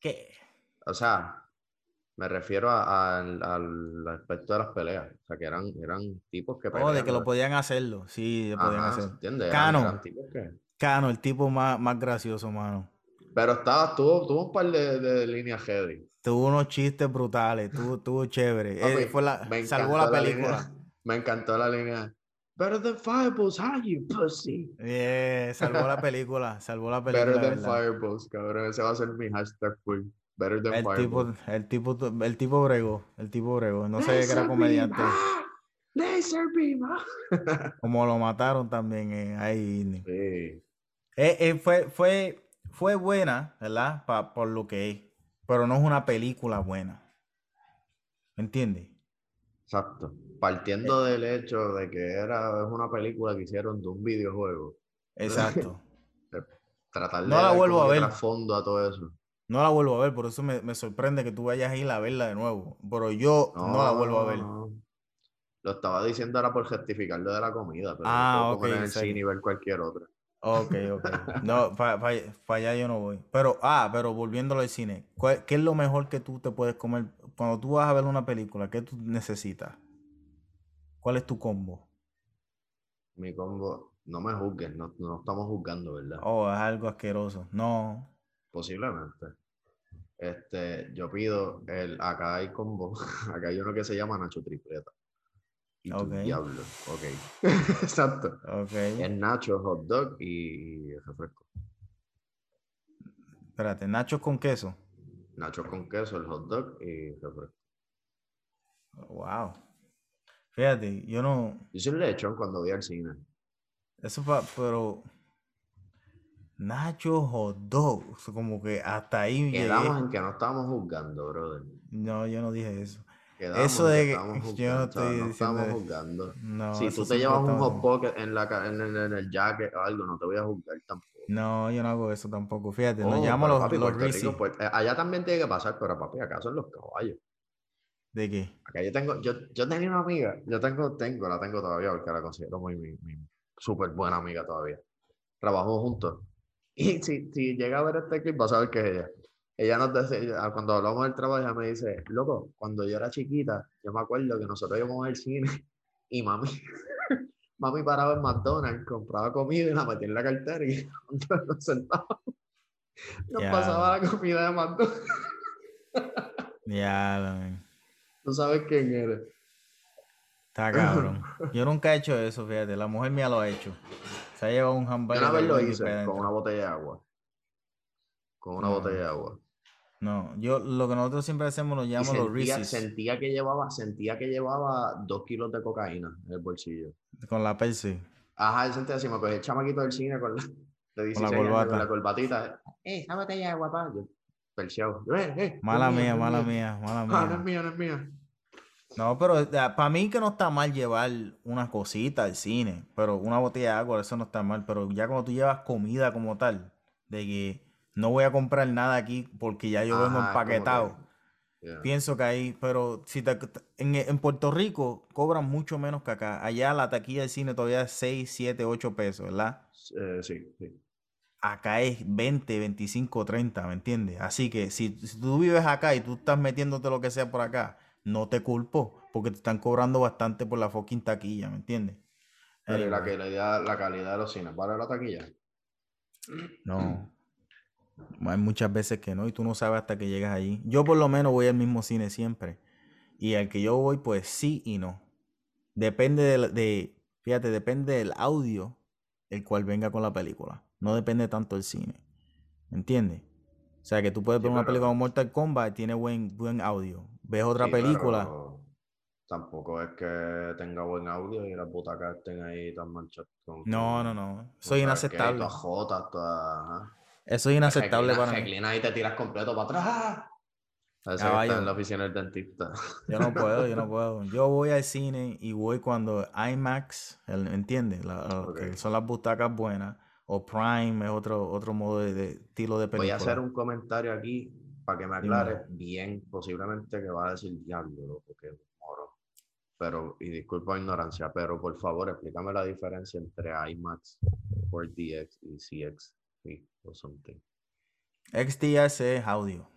¿Qué? O sea, me refiero al, aspecto de las peleas. O sea, que eran, eran tipos que peleaban. Oh, de que lo podían hacerlo. Sí, lo podían hacer. ¿entiendes? Cano. Cano, el tipo más, más gracioso, mano. Pero estaba, tuvo, tuvo un par de, de líneas heavy. Tuvo unos chistes brutales, tuvo, tuvo chévere. Eh, fue la, salvó la película. me encantó la línea. Better than fireballs, how you pussy. Yeah, salvó la película, salvó la película. Better than fireballs, cabrón. Ese va a ser mi hashtag, full. Better than el tipo, el tipo, el tipo brego, el tipo brego. No sabía que era comediante. Laser beam. Como lo mataron también eh, ahí. Sí. Eh, eh, fue, fue, fue buena, ¿verdad? por lo que es. Pero no es una película buena. ¿Me entiendes? Exacto. Partiendo del hecho de que era es una película que hicieron de un videojuego. Exacto. Tratar de no la vuelvo a ver. fondo a todo eso. No la vuelvo a ver, por eso me, sorprende que tú vayas a ir a verla de nuevo. Pero yo no, la vuelvo a ver. Lo estaba diciendo ahora por justificarlo de la comida, pero ah, ok. en el cine y ver cualquier otra. Ok, ok. No, para allá yo no voy. Pero, ah, pero volviéndolo al cine, ¿qué es lo mejor que tú te puedes comer? Cuando tú vas a ver una película, ¿qué tú necesitas? ¿Cuál es tu combo? Mi combo, no me juzgues, no, no estamos juzgando, ¿verdad? Oh, es algo asqueroso. No. Posiblemente. Este, yo pido el, acá hay combo, acá hay uno que se llama Nacho Tripleta. Y tu diablo, ok. Exacto. Ok. Es Nacho, hot dog y refresco. Espérate, Nacho con queso. Nacho con queso, el hot dog y refresco. Wow. Fíjate, yo no. Yo soy lechón cuando voy al cine. Eso fue, pero Nacho hot dog. Como que hasta ahí. Quedamos en que no estábamos juzgando, brother. No, yo no dije eso. eso de que. Yo no estoy no estamos juzgando. si tú te llevas un hot pocket en, la, en, el, jacket o algo, no te voy a juzgar tampoco. No, yo no hago eso tampoco. Fíjate, nos oh, llamamos los, papi, los pues, eh, allá también tiene que pasar, pero papi, acá son los caballos. ¿De qué? Acá yo tengo, yo, yo tenía una amiga, yo tengo, tengo, la tengo todavía porque la considero muy, mi, mi súper buena amiga todavía. Trabajamos juntos y si, si llega a ver este clip, vas a ver que es ella. Ella nos dice, cuando hablamos del trabajo, ella me dice, loco, cuando yo era chiquita, yo me acuerdo que nosotros íbamos al cine y mami, mami paraba en McDonald's, compraba comida y la metía en la cartera y nos sentábamos. Nos pasaba la comida de McDonald's. Ya, Tú sabes quién eres. Está cabrón. Yo nunca he hecho eso, fíjate. La mujer mía lo ha hecho. Se ha llevado un hamburger. Una vez lo hice con una botella de agua. Con una botella de agua. No, yo lo que nosotros siempre hacemos lo llamamos los Reese's. Sentía que llevaba, sentía que llevaba dos kilos de cocaína en el bolsillo. Con la Pepsi. Ajá, él sentía así, pues el chamaquito del cine con la, con la, corbata. con la corbatita. Eh, esa botella de agua, pa. Yo, Eh, eh, mala mía, mala mía, mala mía. Ah, no es mía, no es mía. No, pero para mí que no está mal llevar una cosita al cine, pero una botella de agua, eso no está mal. Pero ya cuando tú llevas comida como tal, de que no voy a comprar nada aquí porque ya yo vengo empaquetado. Pienso que ahí, pero si en, Puerto Rico cobran mucho menos que acá. Allá la taquilla del cine todavía es 6, 7, 8 pesos, ¿verdad? Eh, sí, sí. acá es 20, 25, 30, ¿me entiendes? Así que si, si tú vives acá y tú estás metiéndote lo que sea por acá, no te culpo, porque te están cobrando bastante por la fucking taquilla, ¿me entiendes? Pero ¿y la Anyway, calidad, la calidad de los cines, ¿vale la taquilla? no. Hay muchas veces que no, y tú no sabes hasta que llegas allí. Yo por lo menos voy al mismo cine siempre. Y al que yo voy, pues sí y no. Depende del- de, fíjate, depende del audio el cual venga con la película. No depende tanto del cine. ¿Me entiendes? O sea, que tú puedes Sí, ver una película como Mortal Kombat y tiene buen, buen audio. Ves otra Sí, película. Tampoco es que tenga buen audio y las butacas estén ahí tan manchadas con. No, no, no. Eso es inaceptable. Todas jotas, todas. Eso es inaceptable para mí. reclina y te tiras completo para atrás. Eso que Caballo. está en la oficina del dentista. Yo no puedo, yo no puedo. Yo voy al cine y voy cuando IMAX, ¿entiendes? La- son las butacas buenas. O Prime es otro, otro modo de, de estilo de Voy película. a hacer un comentario aquí para que me aclares bien, posiblemente que va a decir diablo, loco, que moro. Pero, y disculpa mi ignorancia, pero por favor explícame la diferencia entre IMAX, 4DX y CX o something. XDX es audio.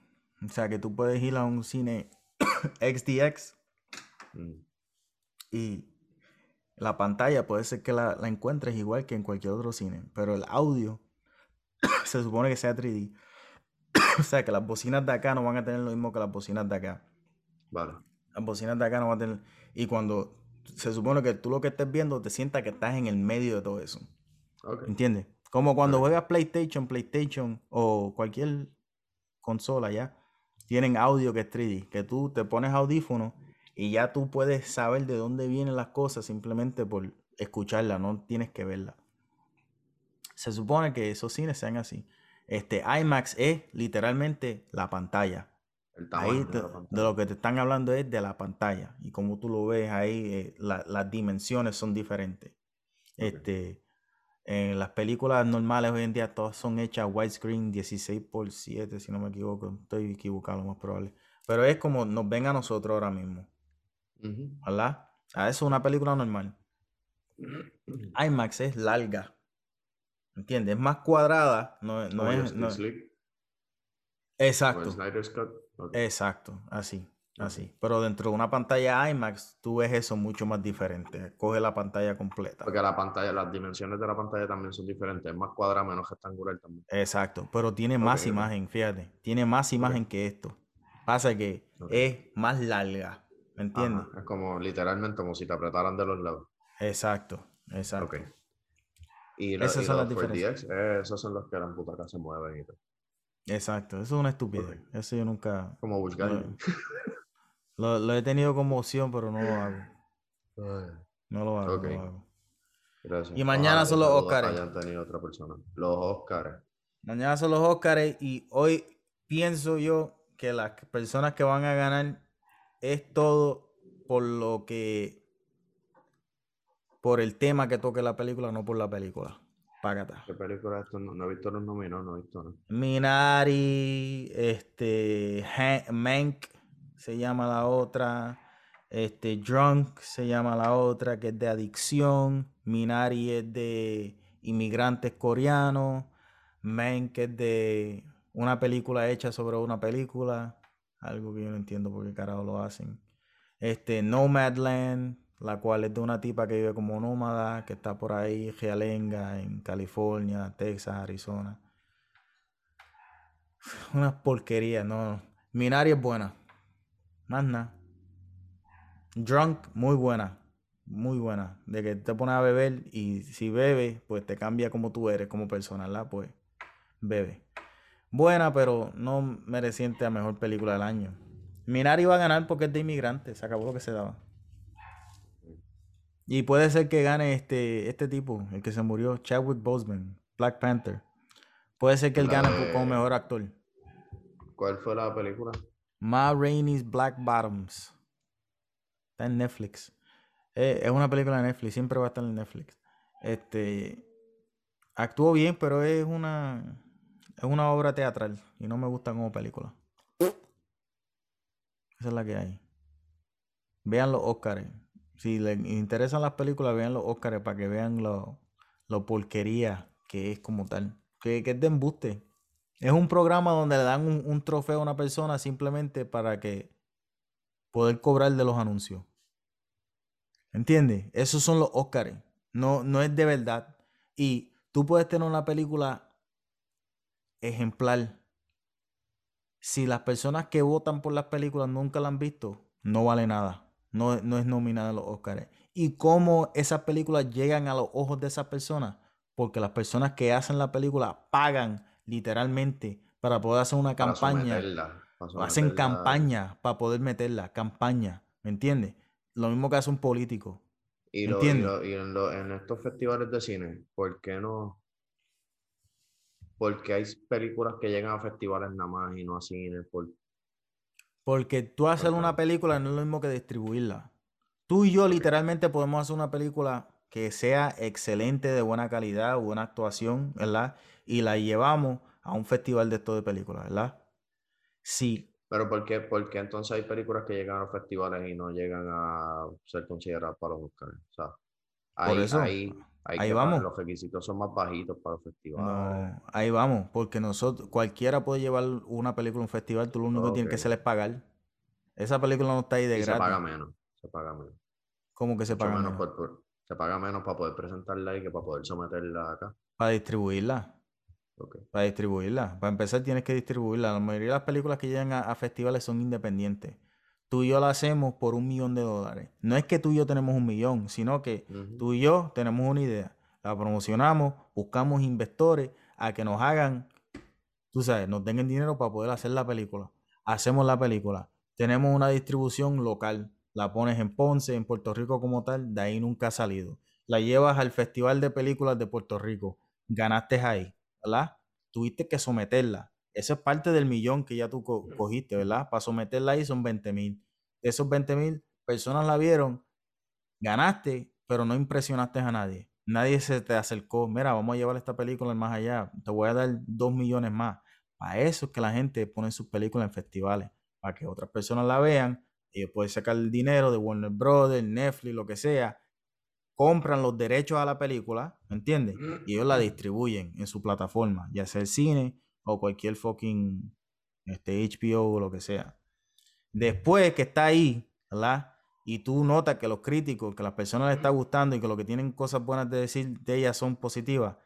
O sea que tú puedes ir a un cine XDX Mm, y la pantalla puede ser que la, la encuentres igual que en cualquier otro cine, pero el audio se supone que sea 3D. O sea que las bocinas de acá no van a tener lo mismo que las bocinas de acá. Vale. Las bocinas de acá no van a tener. Y cuando se supone que tú lo que estés viendo te sientas que estás en el medio de todo eso. Ok. ¿Entiendes? Como cuando juegas PlayStation, PlayStation o cualquier consola ya, tienen audio que es 3D, que tú te pones audífonos y ya tú puedes saber de dónde vienen las cosas simplemente por escucharla, no tienes que verla. Se supone que esos cines sean así. Este IMAX es literalmente la pantalla. El Ahí de lo que te están hablando es de la pantalla. Y como tú lo ves ahí, eh, la- las dimensiones son diferentes. Este, en las películas normales hoy en día todas son hechas widescreen 16 por 7, si no me equivoco. Estoy equivocado, lo más probable. Pero es como nos ven a nosotros ahora mismo. ¿verdad? A eso es una película normal. IMAX es larga. ¿Entiendes? Es más cuadrada. No, no Como es. No- como Exacto. el Snyder's Cut. Ok. Exacto, así, así. Pero dentro de una pantalla IMAX, tú ves eso mucho más diferente. Coge la pantalla completa. Porque la pantalla, las dimensiones de la pantalla también son diferentes. Es más cuadrada, menos rectangular también. Exacto, pero tiene más imagen, fíjate. Tiene más imagen que esto. Pasa que es más larga, ¿me entiendes? Ajá, Es como literalmente como si te apretaran de los lados. Exacto, exacto. Y, la, Esas y son los las 4DX, eh, esos son los que las butacas se mueven y todo. Exacto, eso es una estupidez. Eso yo nunca Como Busch Gardens. lo, lo he tenido como opción, pero no lo hago. No lo hago, Ok. no lo hago. Gracias. Y mañana son los Óscares. Otra persona. Los Óscares. Mañana son los Óscares y hoy pienso yo que las personas que van a ganar es todo por lo que por el tema que toque la película, no por la película. Págata. ¿Qué película es esto? No, no he visto los nominados, no he visto. Minari, este Mank se llama la otra, este Drunk se llama la otra que es de adicción, Minari es de inmigrantes coreanos, Mank es de una película hecha sobre una película, algo que yo no entiendo por qué carajo lo hacen. Este Nomadland, la cual es de una tipa que vive como nómada, que está por ahí, realenga, en California, Texas, Arizona. Una porquería, no. Minari es buena. Más nada. Drunk, muy buena. Muy buena. De que te pones a beber y si bebes, pues te cambia como tú eres como persona, ¿verdad? Pues bebe. Buena, pero no mereciente a mejor película del año. Minari va a ganar porque es de inmigrante. Se acabó lo que se daba. Y puede ser que gane este, este tipo, el que se murió, Chadwick Boseman, Black Panther. Puede ser que él La gane de- como mejor actor. ¿Cuál fue la película? Ma Rainey's Black Bottoms. Está en Netflix. Eh, es una película de Netflix, siempre va a estar en Netflix. Este actuó bien, pero es una es una obra teatral y no me gusta como película. Esa es la que hay. Vean los Oscars. Si les interesan las películas, vean los Oscars para que vean lo, lo porquería que es como tal. que, es de embuste. Es un programa donde le dan un, trofeo a una persona simplemente para que poder cobrar de los anuncios. ¿Entiendes? Esos son los Óscares. No, no es de verdad. Y tú puedes tener una película ejemplar. Si las personas que votan por las películas nunca la han visto, no vale nada. No, no es nominada a los Óscares. ¿Y cómo esas películas llegan a los ojos de esas personas? Porque las personas que hacen la película pagan literalmente para poder hacer una campaña. hacen campaña para poder meterla, campaña. ¿Me entiendes? Lo mismo que hace un político. Y, en, estos festivales de cine, ¿por qué no? Porque hay películas que llegan a festivales nada más y no a cine. Porque tú hacer una película no es lo mismo que distribuirla. Tú y yo literalmente podemos hacer una película que sea excelente, de buena calidad, buena actuación, ¿verdad? Y la llevamos a un festival de esto de películas, ¿verdad? Sí, pero ¿por qué, entonces hay películas que llegan a los festivales y no llegan a ser consideradas para los Oscars? O sea, ahí, Por eso, ahí, vamos. Los requisitos son más bajitos para los festivales. No, ahí vamos, porque nosotros, cualquiera puede llevar una película a un festival, tú lo único que tienes que hacer es pagar. Esa película no está ahí de y gratis. Se paga menos, se paga menos. ¿Cómo que se paga menos? se paga menos para poder presentarla y que para poder someterla acá. Para distribuirla. Para distribuirla. Para empezar tienes que distribuirla. La mayoría de las películas que llegan a, festivales son independientes. Tú y yo la hacemos por un millón de dólares. No es que tú y yo tenemos un millón, sino que tú y yo tenemos una idea. La promocionamos, buscamos inversores a que nos hagan, tú sabes, nos den dinero para poder hacer la película. Hacemos la película. Tenemos una distribución local. La pones en Ponce, en Puerto Rico como tal, de ahí nunca ha salido. La llevas al Festival de Películas de Puerto Rico. Ganaste ahí ¿verdad? Tuviste que someterla. Eso es parte del millón que ya tú cogiste, ¿verdad? Para someterla ahí son 20 mil. Esos 20 mil personas la vieron, ganaste, pero no impresionaste a nadie. Nadie se te acercó, mira, vamos a llevar esta película más allá, te voy a dar 2 millones más. Para eso es que la gente pone sus películas en festivales, para que otras personas la vean, y pueden sacar el dinero de Warner Brothers, Netflix, lo que sea, compran los derechos a la película, ¿me entiendes? Y ellos la distribuyen en su plataforma, ya sea el cine o cualquier fucking este, HBO o lo que sea. Después que está ahí, ¿verdad? Y tú notas que los críticos, que las personas les está gustando y que lo que tienen cosas buenas de decir de ellas son positivas,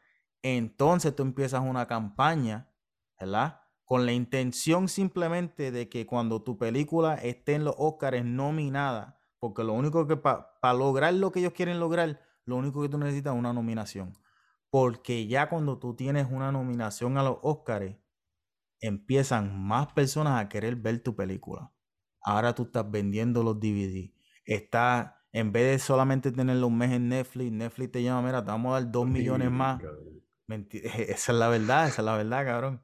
entonces tú empiezas una campaña, ¿verdad? Con la intención simplemente de que cuando tu película esté en los Oscars nominada, porque lo único que para lograr lo que ellos quieren lograr, lo único que tú necesitas es una nominación. Porque ya cuando tú tienes una nominación a los Oscars, empiezan más personas a querer ver tu película. Ahora tú estás vendiendo los DVD. Está, en vez de solamente tenerlo un mes en Netflix, Netflix te llama, mira, te vamos a dar dos millones más. esa es la verdad, esa es la verdad, cabrón.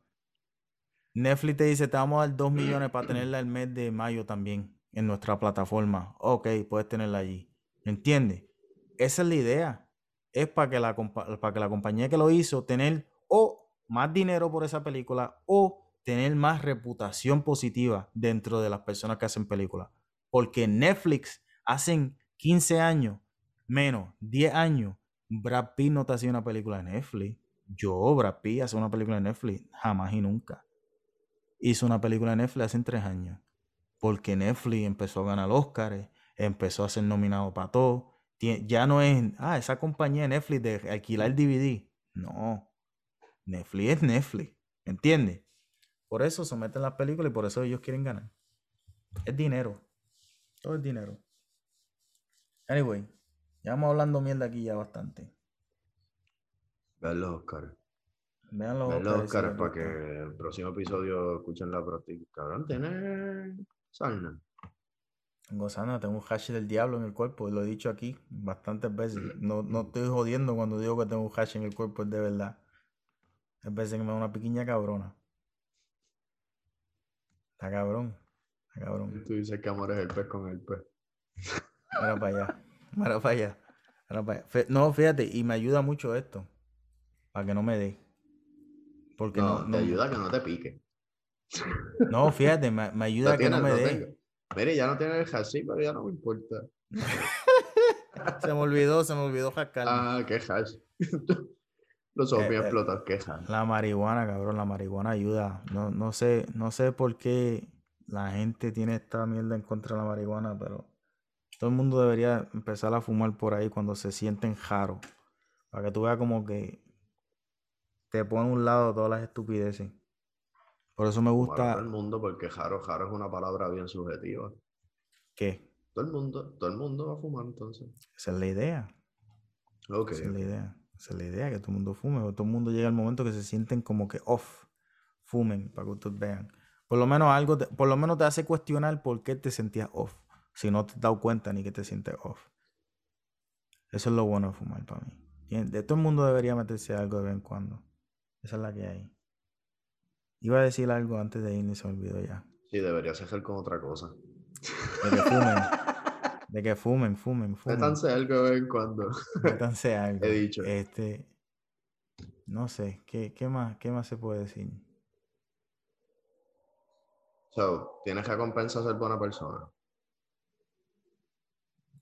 Netflix te dice, te vamos a dar dos millones para tenerla el mes de mayo también en nuestra plataforma. Ok, puedes tenerla allí. ¿Entiendes? Esa es la idea. Es para que, la, para que la compañía que lo hizo tener o más dinero por esa película o tener más reputación positiva dentro de las personas que hacen películas. Porque Netflix hacen 15 años, menos 10 años, Brad Pitt no te hacía una película de Netflix. Yo, Brad Pitt, hace una película de Netflix, jamás y nunca. Hizo una película de Netflix hace 3 años porque Netflix empezó a ganar Oscars, empezó a ser nominado para todo. Ya no es, ah, esa compañía Netflix de alquilar DVD. No, Netflix es Netflix, ¿entiendes? Por eso someten las películas y por eso ellos quieren ganar. Es dinero. Todo es dinero. Anyway, ya vamos hablando mierda aquí ya bastante. Vean los Oscars. Vean los Oscars para que el próximo episodio escuchen la práctica. Cabrón, tiene Sarna. Gozana, tengo un hash del diablo en el cuerpo, lo he dicho aquí bastantes veces. No, no estoy jodiendo cuando digo que tengo un hash en el cuerpo, es de verdad. Es veces que me da una pequeña cabrona. Está cabrón. Está cabrón. Tú dices que amor es el pez con el pez. Mira para allá. Mira para allá. para allá. No, fíjate, y me ayuda mucho esto. Para que no me dé. Porque no, no, te ayuda a que no te pique. No, fíjate, me, ayuda a que no me dé. Mire, ya no tiene el hash, pero ya no me importa. se me olvidó, se me olvidó jacar. Ah, qué hash. Los zombies eh, explotan quejan. La marihuana, cabrón, la marihuana ayuda. No, no sé, no sé por qué la gente tiene esta mierda en contra de la marihuana, pero todo el mundo debería empezar a fumar por ahí cuando se sienten jaros. Para que tú veas como que te pone a un lado todas las estupideces. Por eso me gusta. Todo el mundo, porque jaro, jaro es una palabra bien subjetiva. ¿Qué? Todo el mundo, todo el mundo va a fumar entonces. Esa es la idea. Ok. Esa es la idea. Esa es la idea, que todo el mundo fume. Todo el mundo llega al momento que se sienten como que off. Fumen, para que ustedes vean. Por lo menos algo, por lo menos te hace cuestionar por qué te sentías off. Si no te has dado cuenta ni que te sientes off. Eso es lo bueno de fumar para mí. De todo el mundo debería meterse algo de vez en cuando. Esa es la que hay. Iba a decir algo antes de ir y se me olvidó ya. Sí, deberías hacer con otra cosa. De que fumen. de que fumen, fumen, fumen. Métanse algo de vez en cuando. Métanse algo. He dicho. Este. No sé, ¿qué, qué, más, ¿qué más se puede decir? So, ¿tienes recompensa ser buena persona?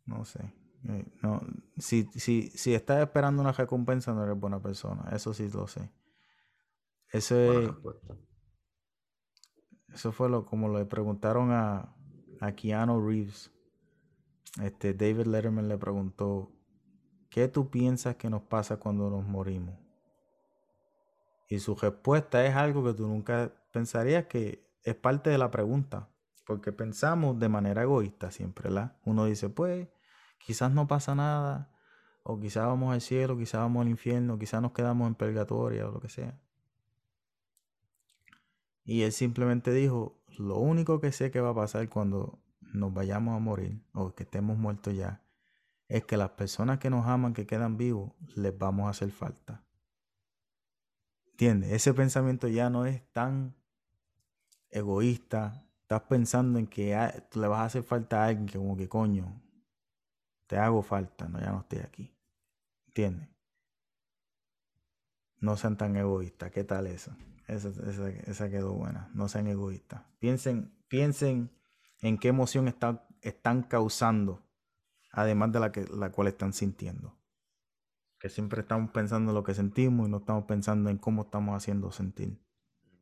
No sé. Eh, no, si, si, si estás esperando una recompensa, no eres buena persona. Eso sí lo sé. Ese, eso fue lo, como le preguntaron a, a Keanu Reeves. Este, David Letterman le preguntó, ¿qué tú piensas que nos pasa cuando nos morimos? Y su respuesta es algo que tú nunca pensarías que es parte de la pregunta, porque pensamos de manera egoísta siempre, ¿la? Uno dice, pues, quizás no pasa nada, o quizás vamos al cielo, quizás vamos al infierno, quizás nos quedamos en purgatorio o lo que sea. Y él simplemente dijo, lo único que sé que va a pasar cuando nos vayamos a morir o que estemos muertos ya, es que las personas que nos aman, que quedan vivos, les vamos a hacer falta. ¿Entiendes? Ese pensamiento ya no es tan egoísta. Estás pensando en que le vas a hacer falta a alguien que como que coño, te hago falta, no, ya no estoy aquí. ¿Entiendes? No sean tan egoístas. ¿Qué tal eso? Esa, quedó buena. No sean egoístas. Piensen, piensen en qué emoción están causando, además de la, que, la cual están sintiendo. Que siempre estamos pensando en lo que sentimos y no estamos pensando en cómo estamos haciendo sentir.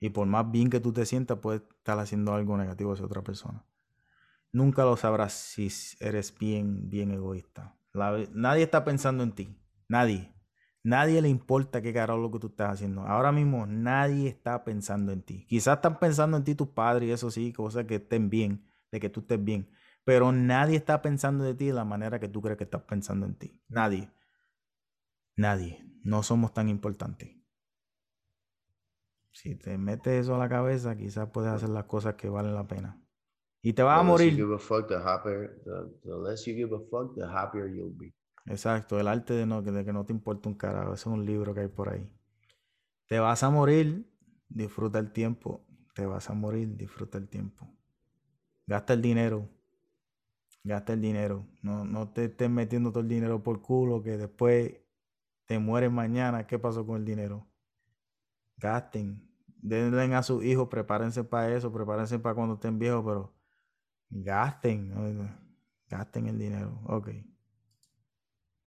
Y por más bien que tú te sientas, puedes estar haciendo algo negativo hacia otra persona. Nunca lo sabrás si eres bien, bien egoísta. nadie está pensando en ti. Nadie. Nadie le importa qué carajo lo que tú estás haciendo. Ahora mismo nadie está pensando en ti. Quizás están pensando en ti tus padres y eso sí, cosas que estén bien, de que tú estés bien. Pero nadie está pensando de ti de la manera que tú crees que estás pensando en ti. Nadie. Nadie. No somos tan importantes. Si te metes eso a la cabeza, quizás puedes hacer las cosas que valen la pena. Y te vas a morir. Exacto, el arte de, no, de que no te importa un carajo. Ese es un libro que hay por ahí. Te vas a morir, disfruta el tiempo. Te vas a morir, disfruta el tiempo. Gasta el dinero. Gasta el dinero. No, no te estés metiendo todo el dinero por culo que después te mueres mañana. ¿Qué pasó con el dinero? Gasten. Denle a sus hijos, prepárense para eso, prepárense para cuando estén viejos, pero gasten. Gasten el dinero. Ok.